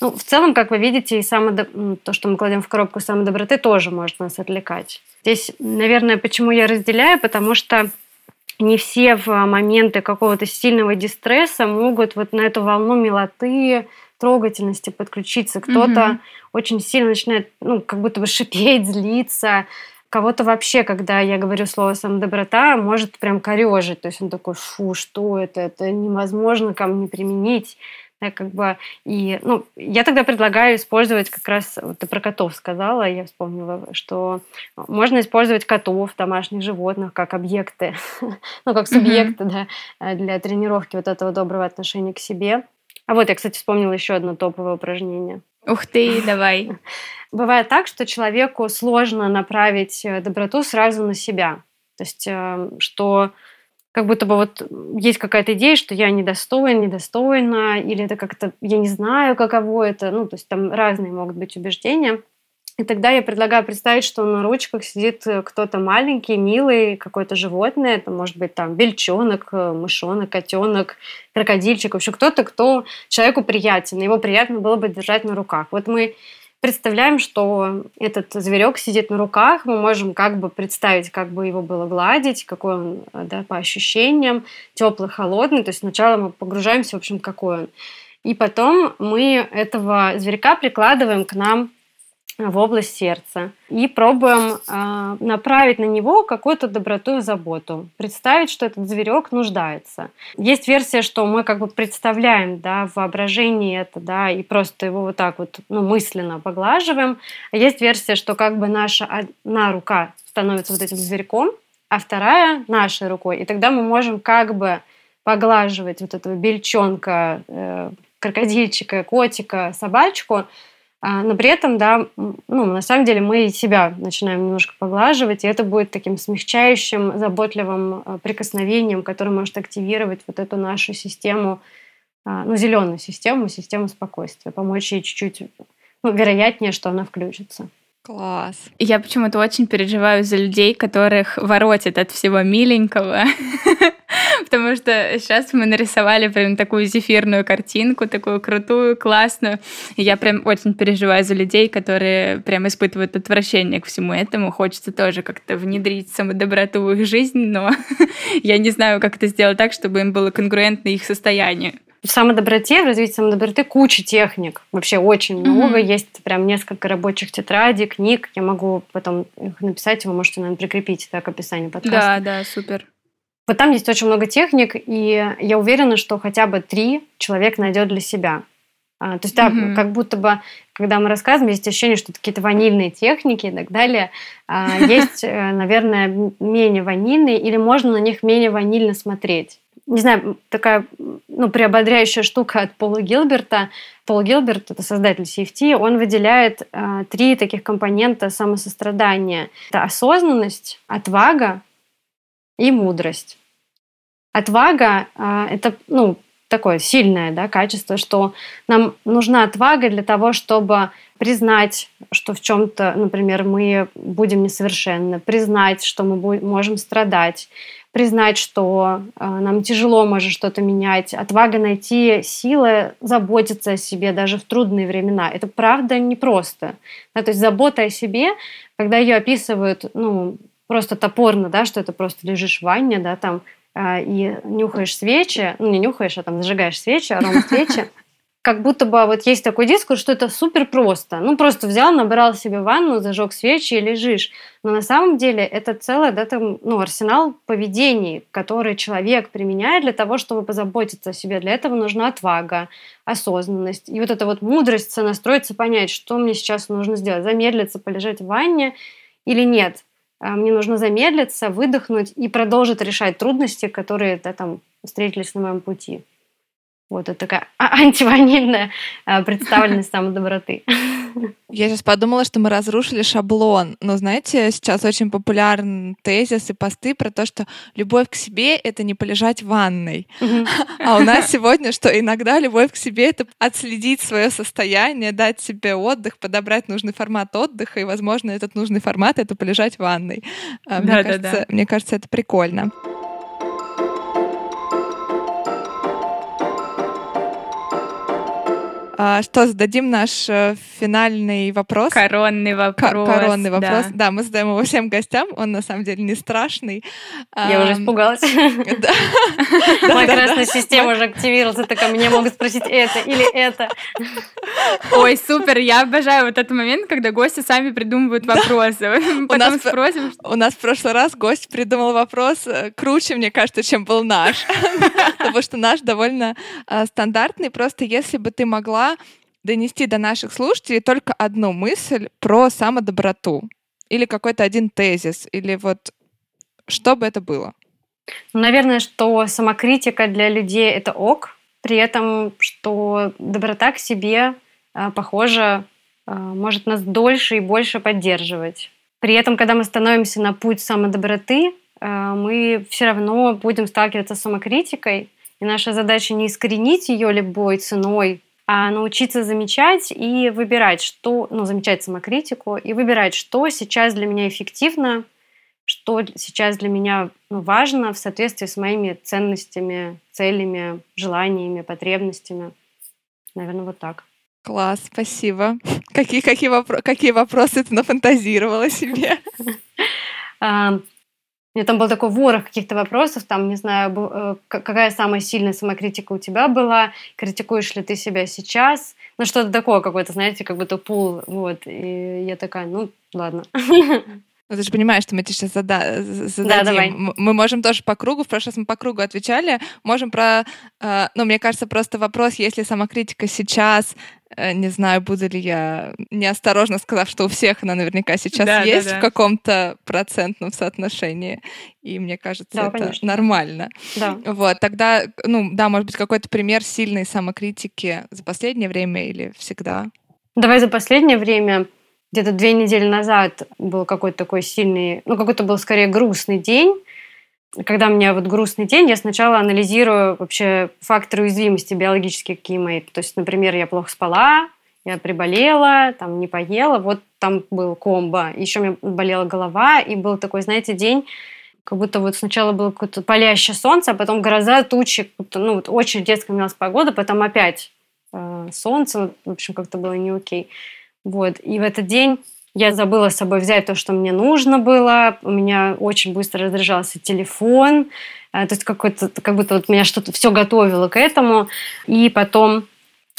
Ну, в целом, как вы видите, и самодо... то, что мы кладем в коробку самодоброты, тоже может нас отвлекать. Здесь, наверное, почему я разделяю, потому что не все в моменты какого-то сильного дистресса могут вот на эту волну милоты, трогательности подключиться. Кто-то mm очень сильно начинает, ну, как будто бы (laughs) шипеть, злиться. Кого-то вообще, когда я говорю слово самодоброта, может прям корежить. То есть он такой, фу, что это? Это невозможно ко мне применить. Да, как бы, и, ну, я тогда предлагаю использовать как раз, вот ты про котов сказала, я вспомнила, что можно использовать котов, домашних животных, как объекты, (laughs) ну, как субъекты, mm-hmm. да, для тренировки вот этого доброго отношения к себе. А вот я, кстати, вспомнила еще одно топовое упражнение. Ух ты, давай. (laughs) Бывает так, что человеку сложно направить э, доброту сразу на себя. То есть, э, что как будто бы вот есть какая-то идея, что я недостоин, недостойна, или это как-то я не знаю, каково это. Ну, то есть там разные могут быть убеждения. И тогда я предлагаю представить, что на ручках сидит э, кто-то маленький, милый, какое-то животное. Это может быть там бельчонок, э, мышонок, котенок, крокодильчик. Вообще кто-то, кто человеку приятен. Его приятно было бы держать на руках. Вот мы представляем, что этот зверек сидит на руках, мы можем как бы представить, как бы его было гладить, какой он э, да, по ощущениям, теплый, холодный. То есть сначала мы погружаемся, в общем, какой он. И потом мы этого зверька прикладываем к нам в область сердца и пробуем э, направить на него какую-то доброту и заботу, представить, что этот зверек нуждается. Есть версия, что мы как бы представляем, да, в воображении это, да, и просто его вот так вот, ну, мысленно поглаживаем. А есть версия, что как бы наша одна рука становится вот этим зверьком, а вторая нашей рукой, и тогда мы можем как бы поглаживать вот этого бельчонка, э, крокодильчика, котика, собачку, но при этом, да, ну, на самом деле мы себя начинаем немножко поглаживать, и это будет таким смягчающим, заботливым а, прикосновением, которое может активировать вот эту нашу систему, а, ну, зеленую систему, систему спокойствия, помочь ей чуть-чуть, ну, вероятнее, что она включится. Класс. Я почему-то очень переживаю за людей, которых воротит от всего миленького. (laughs) Потому что сейчас мы нарисовали прям такую зефирную картинку, такую крутую, классную. И я прям очень переживаю за людей, которые прям испытывают отвращение к всему этому. Хочется тоже как-то внедрить самодоброту в их жизнь, но (laughs) я не знаю, как это сделать так, чтобы им было конгруентно их состоянию в самодоброте, в развитии самодоброты куча техник. Вообще очень mm-hmm. много. Есть прям несколько рабочих тетрадей, книг. Я могу потом их написать, вы можете, наверное, прикрепить да, к описанию подкаста. Да, да, супер. Вот там есть очень много техник, и я уверена, что хотя бы три человек найдет для себя. А, то есть, да, mm-hmm. как будто бы, когда мы рассказываем, есть ощущение, что какие-то ванильные техники и так далее. А, (laughs) есть, э, наверное, менее ванильные, или можно на них менее ванильно смотреть. не знаю, такая ну, приободряющая штука от Пола Гилберта. Пол Гилберт, это создатель CFT, он выделяет э, три таких компонента самосострадания. Это осознанность, отвага и мудрость. Отвага э, — это ну, такое сильное да, качество, что нам нужна отвага для того, чтобы признать, что в чем-то, например, мы будем несовершенны, признать, что мы можем страдать, признать, что э, нам тяжело, может что-то менять, отвага найти силы заботиться о себе даже в трудные времена. Это правда непросто. Да, то есть забота о себе, когда ее описывают, ну, просто топорно, да, что это просто лежишь в ванне, да, там, э, и нюхаешь свечи, ну, не нюхаешь, а там зажигаешь свечи, аромат (laughs) свечи, как будто бы вот есть такой дискурс, что это супер просто. Ну, просто взял, набрал себе ванну, зажег свечи и лежишь. Но на самом деле это целый да, там, ну, арсенал поведений, который человек применяет для того, чтобы позаботиться о себе. Для этого нужна отвага, осознанность. И вот эта вот мудрость настроиться, понять, что мне сейчас нужно сделать. Замедлиться, полежать в ванне или нет. А мне нужно замедлиться, выдохнуть и продолжить решать трудности, которые да, там, встретились на моем пути. Вот это такая а, антиванильная а, представленность самодоброты. Я сейчас подумала, что мы разрушили шаблон. Но знаете, сейчас очень популярен тезис и посты про то, что любовь к себе — это не полежать в ванной. А у нас сегодня, что иногда любовь к себе — это отследить свое состояние, дать себе отдых, подобрать нужный формат отдыха, и, возможно, этот нужный формат — это полежать в ванной. А, мне, кажется, мне кажется, это прикольно. А, что, зададим наш э, финальный вопрос? Коронный вопрос. Коронный вопрос. Да. да, мы задаем его всем гостям. Он на самом деле не страшный. Я уже испугалась. (laughs) (laughs) Моя красная система уже активировалась. Так мне могут спросить это или это. (laughs) Ой, супер. Я обожаю вот этот момент, когда гости сами придумывают вопросы. Потом спросим. У нас в прошлый раз гость придумал вопрос э, круче, мне кажется, чем был наш. Потому что наш довольно э, стандартный. Просто если бы ты могла донести до наших слушателей только одну мысль про самодоброту или какой-то один тезис, или вот что бы это было? Ну, наверное, что самокритика для людей — это ок, при этом, что доброта к себе, а, похоже, а, может нас дольше и больше поддерживать. При этом, когда мы становимся на путь самодоброты, а, мы все равно будем сталкиваться с самокритикой, и наша задача не искоренить ее любой ценой, а научиться замечать и выбирать, что, ну, замечать самокритику и выбирать, что сейчас для меня эффективно, что сейчас для меня ну, важно в соответствии с моими ценностями, целями, желаниями, потребностями. Наверное, вот так. Класс, спасибо. Какие, какие, вопро- какие вопросы ты нафантазировала себе? (laughs) Меня там был такой ворох каких-то вопросов, там, не знаю, э, какая самая сильная самокритика у тебя была, критикуешь ли ты себя сейчас, ну, что-то такое какое-то, знаете, как будто пул, вот, и я такая, ну, ладно. (laughs) Ну, ты же понимаешь, что мы тебе сейчас зада- зададим. Да, давай. Мы можем тоже по кругу, в прошлый раз мы по кругу отвечали, можем про... Э, ну, мне кажется, просто вопрос, если самокритика сейчас, э, не знаю, буду ли я неосторожно сказав, что у всех она наверняка сейчас да, есть да, да. в каком-то процентном соотношении, и мне кажется, да, это конечно. нормально. Да. Вот, тогда, ну, да, может быть, какой-то пример сильной самокритики за последнее время или всегда? Давай за последнее время где-то две недели назад был какой-то такой сильный, ну, какой-то был скорее грустный день. Когда у меня вот грустный день, я сначала анализирую вообще факторы уязвимости биологические, какие мои. То есть, например, я плохо спала, я приболела, там не поела, вот там был комбо. Еще у меня болела голова, и был такой, знаете, день, как будто вот сначала было какое-то палящее солнце, а потом гроза, тучи, ну вот очень у нас погода, потом опять э, солнце, в общем, как-то было не окей. Вот. И в этот день я забыла с собой взять то, что мне нужно было. У меня очень быстро разряжался телефон. Э, то есть какой-то, как будто вот меня что-то все готовило к этому. И потом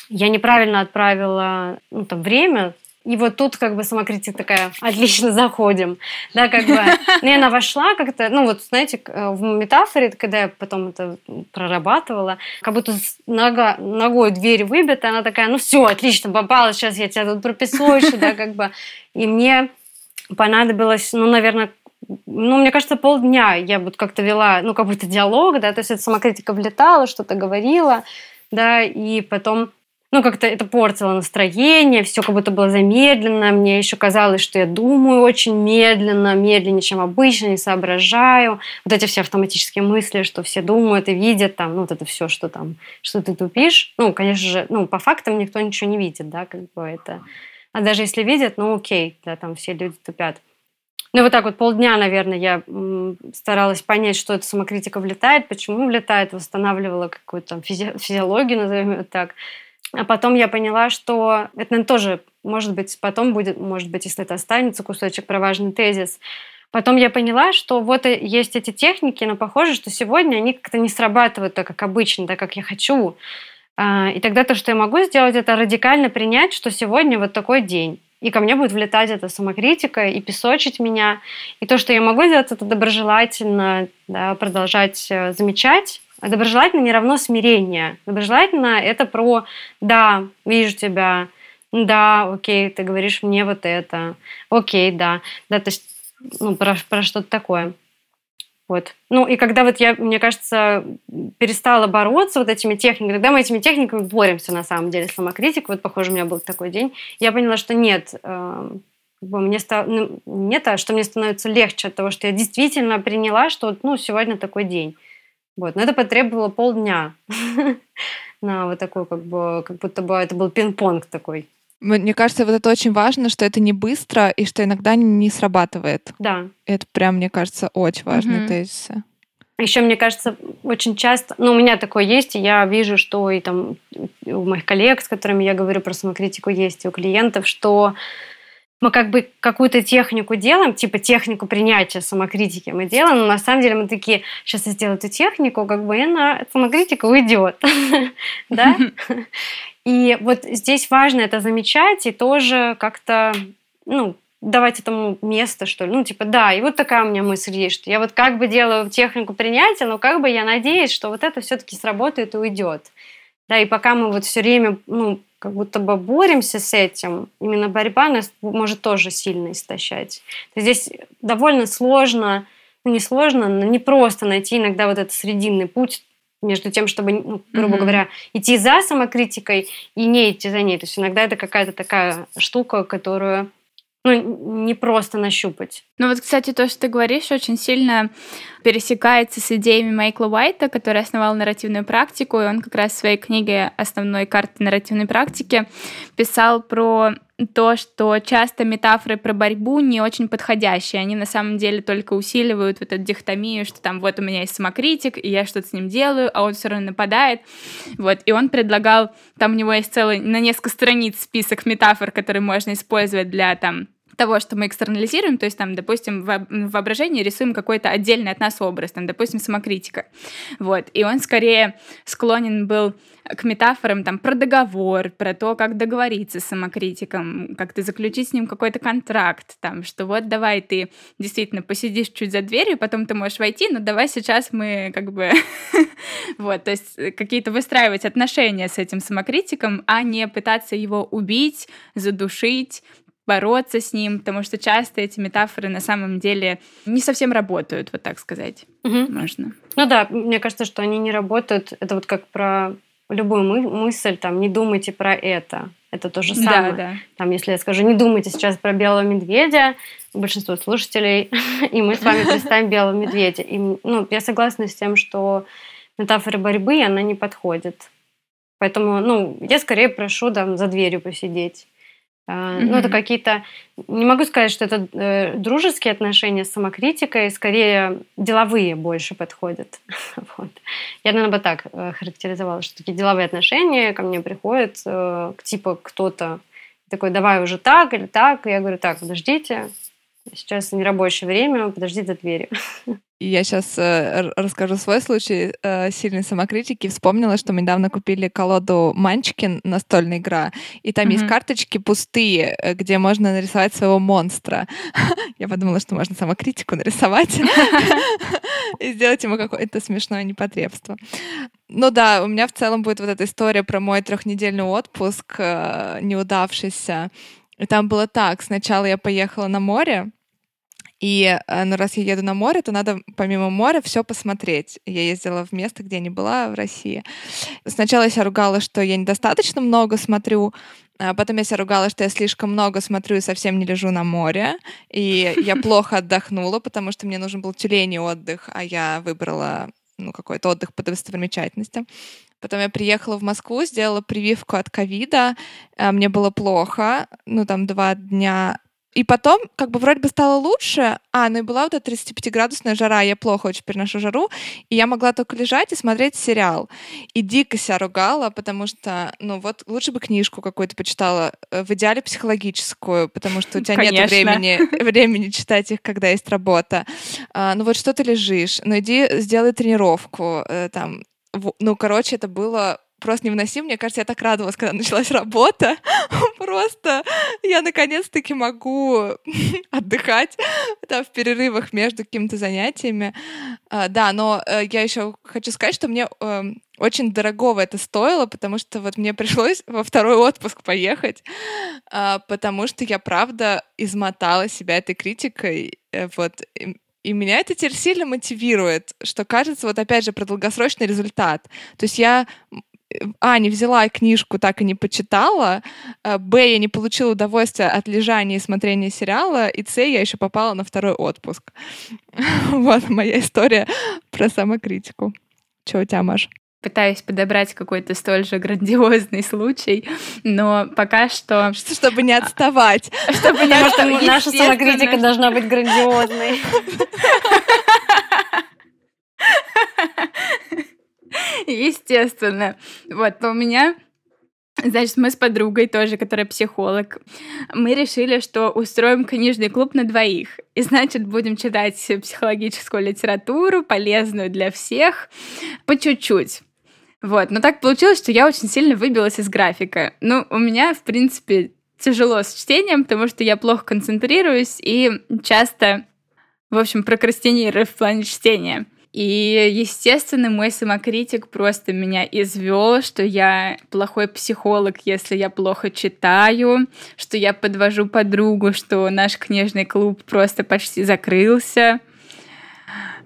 я неправильно отправила ну, там, время, и вот тут как бы самокритика такая, отлично, заходим. Да, как бы, ну, она вошла как-то, ну, вот, знаете, э, в метафоре, когда я потом это прорабатывала, как будто нога, ногой дверь выбита, она такая, ну, все, отлично, попала, сейчас я тебя тут прописую, да, как бы. И мне понадобилось, ну, наверное, ну, мне кажется, полдня я вот как-то вела, ну, как будто диалог, да, то есть эта самокритика влетала, что-то говорила, да, и потом ну, как-то это портило настроение, все как будто было замедленно, мне еще казалось, что я думаю очень медленно, медленнее, чем обычно, не соображаю. Вот эти все автоматические мысли, что все думают и видят, там, ну, вот это все, что там, что ты тупишь. Ну, конечно же, ну, по фактам никто ничего не видит, да, как бы это. А даже если видят, ну, окей, да, там все люди тупят. Ну, вот так вот полдня, наверное, я старалась понять, что эта самокритика влетает, почему влетает, восстанавливала какую-то там физи- физиологию, назовем это так. А потом я поняла, что это наверное, тоже, может быть, потом будет, может быть, если это останется кусочек про важный тезис. Потом я поняла, что вот есть эти техники, но похоже, что сегодня они как-то не срабатывают так, как обычно, так, как я хочу. А, и тогда то, что я могу сделать, это радикально принять, что сегодня вот такой день. И ко мне будет влетать эта самокритика и песочить меня. И то, что я могу сделать, это доброжелательно да, продолжать э, замечать, Доброжелательно не равно смирение. Доброжелательно это про «да, вижу тебя», «да, окей, ты говоришь мне вот это», «окей, да». Да, то есть ну, про, про что-то такое. Вот. Ну и когда вот я, мне кажется, перестала бороться вот этими техниками, когда мы этими техниками боремся на самом деле, самокритик, вот похоже, у меня был такой день, я поняла, что нет, э, мне стало, ну, нет, а что мне становится легче от того, что я действительно приняла, что ну, сегодня такой день. Вот. Но это потребовало полдня (laughs) на вот такой, как бы, как будто бы это был пинг-понг такой. Мне кажется, вот это очень важно, что это не быстро и что иногда не срабатывает. Да. Это прям, мне кажется, очень важные mm-hmm. тезисы. Еще, мне кажется, очень часто, ну, у меня такое есть, и я вижу, что и там у моих коллег, с которыми я говорю про самокритику, есть, и у клиентов, что мы как бы какую-то технику делаем, типа технику принятия самокритики мы делаем, но на самом деле мы такие, сейчас я сделаю эту технику, как бы она, самокритика уйдет. (laughs) да? (laughs) И вот здесь важно это замечать и тоже как-то, ну, давать этому место, что ли. Ну, типа, да, и вот такая у меня мысль есть, что я вот как бы делаю технику принятия, но как бы я надеюсь, что вот это все-таки сработает и уйдет. Да, и пока мы вот все время, ну, как будто бы боремся с этим, именно борьба нас может тоже сильно истощать. Здесь довольно сложно, ну не сложно, но не просто найти иногда вот этот срединный путь между тем, чтобы, ну, грубо mm-hmm. говоря, идти за самокритикой и не идти за ней. То есть иногда это какая-то такая штука, которую ну, не просто нащупать. Ну вот, кстати, то, что ты говоришь, очень сильно пересекается с идеями Майкла Уайта, который основал нарративную практику, и он как раз в своей книге «Основной карты нарративной практики» писал про то, что часто метафоры про борьбу не очень подходящие. Они на самом деле только усиливают вот эту дихотомию, что там вот у меня есть самокритик, и я что-то с ним делаю, а он все равно нападает. Вот. И он предлагал, там у него есть целый на несколько страниц список метафор, которые можно использовать для там того, что мы экстернализируем, то есть там, допустим, в воображении рисуем какой-то отдельный от нас образ, там, допустим, самокритика. Вот. И он скорее склонен был к метафорам там про договор, про то, как договориться с самокритиком, как ты заключить с ним какой-то контракт, там, что вот давай ты действительно посидишь чуть за дверью, потом ты можешь войти, но давай сейчас мы как бы (laughs) вот, то есть какие-то выстраивать отношения с этим самокритиком, а не пытаться его убить, задушить, бороться с ним, потому что часто эти метафоры на самом деле не совсем работают, вот так сказать. Угу. Можно. Ну да, мне кажется, что они не работают. Это вот как про любую мы мысль, там, не думайте про это. Это то же самое. Да, да. Там, если я скажу, не думайте сейчас про белого медведя, большинство слушателей, (laughs) и мы с вами представим белого медведя. И, ну, я согласна с тем, что метафора борьбы, она не подходит. Поэтому, ну, я скорее прошу там за дверью посидеть. Mm-hmm. Ну, это какие-то... Не могу сказать, что это э, дружеские отношения с самокритикой, скорее деловые больше подходят. (laughs) вот. Я, наверное, бы так э, характеризовала, что такие деловые отношения ко мне приходят, э, типа кто-то такой, давай уже так или так. И я говорю, так, подождите, сейчас не рабочее время, подожди за дверью. (laughs) Я сейчас э, расскажу свой случай э, сильной самокритики. Вспомнила, что мы недавно купили колоду Манчкин, настольная игра, и там mm-hmm. есть карточки пустые, э, где можно нарисовать своего монстра. (laughs) Я подумала, что можно самокритику нарисовать (laughs) и сделать ему какое-то смешное непотребство. Ну да, у меня в целом будет вот эта история про мой трехнедельный отпуск, э, неудавшийся. И там было так. Сначала я поехала на море, И ну, раз я еду на море, то надо помимо моря все посмотреть. Я ездила в место, где не была в России. Сначала я себя ругала, что я недостаточно много смотрю, а потом я себя ругала, что я слишком много смотрю и совсем не лежу на море. И (laughs) я плохо отдохнула, потому что мне нужен был тюленей отдых, а я выбрала ну, какой-то отдых по достопримечательностям. Потом я приехала в Москву, сделала прививку от ковида. А, мне было плохо. Ну, там два дня и потом, как бы вроде бы стало лучше, а, ну и была вот эта 35-градусная жара, я плохо очень переношу жару, и я могла только лежать и смотреть сериал. И дико себя ругала, потому что, ну вот, лучше бы книжку какую-то почитала, э, в идеале психологическую, потому что у тебя нет времени, времени читать их, когда есть работа. А, ну вот что ты лежишь? Ну иди сделай тренировку, э, там, ну, короче, это было просто невыносимо. Мне кажется, я так радовалась, когда началась работа. (laughs) Просто я наконец-таки могу (laughs) отдыхать там, в перерывах между какими-то занятиями. А, да, но э, я еще хочу сказать, что мне э, очень дорогого это стоило, потому что вот мне пришлось во второй отпуск поехать, э, потому что я, правда, измотала себя этой критикой. Э, вот, и меня это теперь сильно мотивирует, что кажется, вот опять же, про долгосрочный результат. То есть я а, не взяла книжку, так и не почитала, э, б, я не получила удовольствия от лежания и смотрения сериала, и с, я еще попала на второй отпуск. (laughs) Вот моя история про самокритику. Что у тебя, Маш? Пытаюсь подобрать какой-то столь же грандиозный случай, но пока что... (laughs) Чтобы не отставать. (laughs) Чтобы не отставать. Наша самокритика должна быть грандиозной. (laughs) Естественно. Вот, у меня Значит, мы с подругой тоже, которая психолог, мы решили, что устроим книжный клуб на двоих. И, значит, будем читать психологическую литературу, полезную для всех, по чуть-чуть. Вот, но так получилось, что я очень сильно выбилась из графика. Ну, у меня, в принципе, тяжело с чтением, потому что я плохо концентрируюсь и часто, в общем, прокрастинирую в плане чтения. И, естественно, мой самокритик просто меня извел, что я плохой психолог, если я плохо читаю, что я подвожу подругу, что наш книжный клуб просто почти закрылся.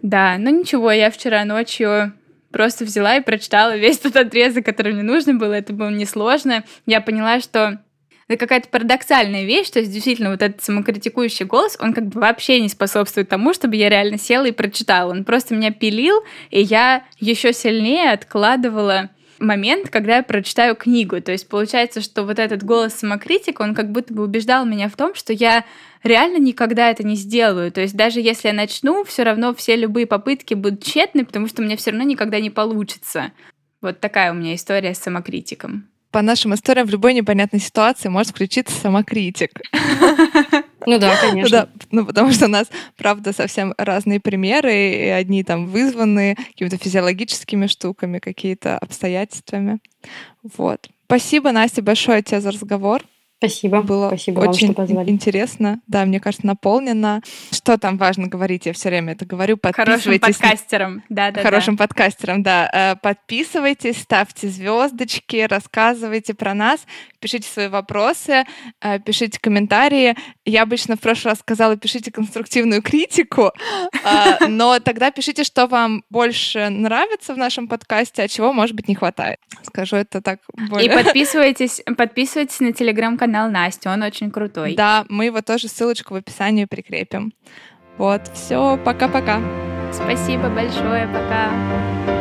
Да, ну ничего, я вчера ночью просто взяла и прочитала весь тот отрезок, который мне нужно было. Это было несложно. Я поняла, что это какая-то парадоксальная вещь, то есть действительно вот этот самокритикующий голос, он как бы вообще не способствует тому, чтобы я реально села и прочитала. Он просто меня пилил, и я еще сильнее откладывала момент, когда я прочитаю книгу. То есть получается, что вот этот голос самокритика, он как будто бы убеждал меня в том, что я реально никогда это не сделаю. То есть даже если я начну, все равно все любые попытки будут тщетны, потому что у меня все равно никогда не получится. Вот такая у меня история с самокритиком по нашим историям в любой непонятной ситуации может включиться самокритик. Ну да, (laughs) конечно. Да, ну, потому что у нас, правда, совсем разные примеры, и одни там вызваны какими-то физиологическими штуками, какие-то обстоятельствами. Вот. Спасибо, Настя, большое тебе за разговор. Спасибо. Было Спасибо очень вам, что позвали. интересно. Да, мне кажется, наполнено. Что там важно говорить? Я все время это говорю. Хорошим подкастером. Да, да, Хорошим да. подкастером, да. Э, подписывайтесь, ставьте звездочки, рассказывайте про нас, пишите свои вопросы, э, пишите комментарии. Я обычно в прошлый раз сказала, пишите конструктивную критику, э, но тогда пишите, что вам больше нравится в нашем подкасте, а чего, может быть, не хватает. Скажу это так более... И подписывайтесь, подписывайтесь на телеграм-канал канал Насти, он очень крутой. Да, мы его тоже ссылочку в описании прикрепим. Вот, все, пока-пока. Спасибо большое, пока.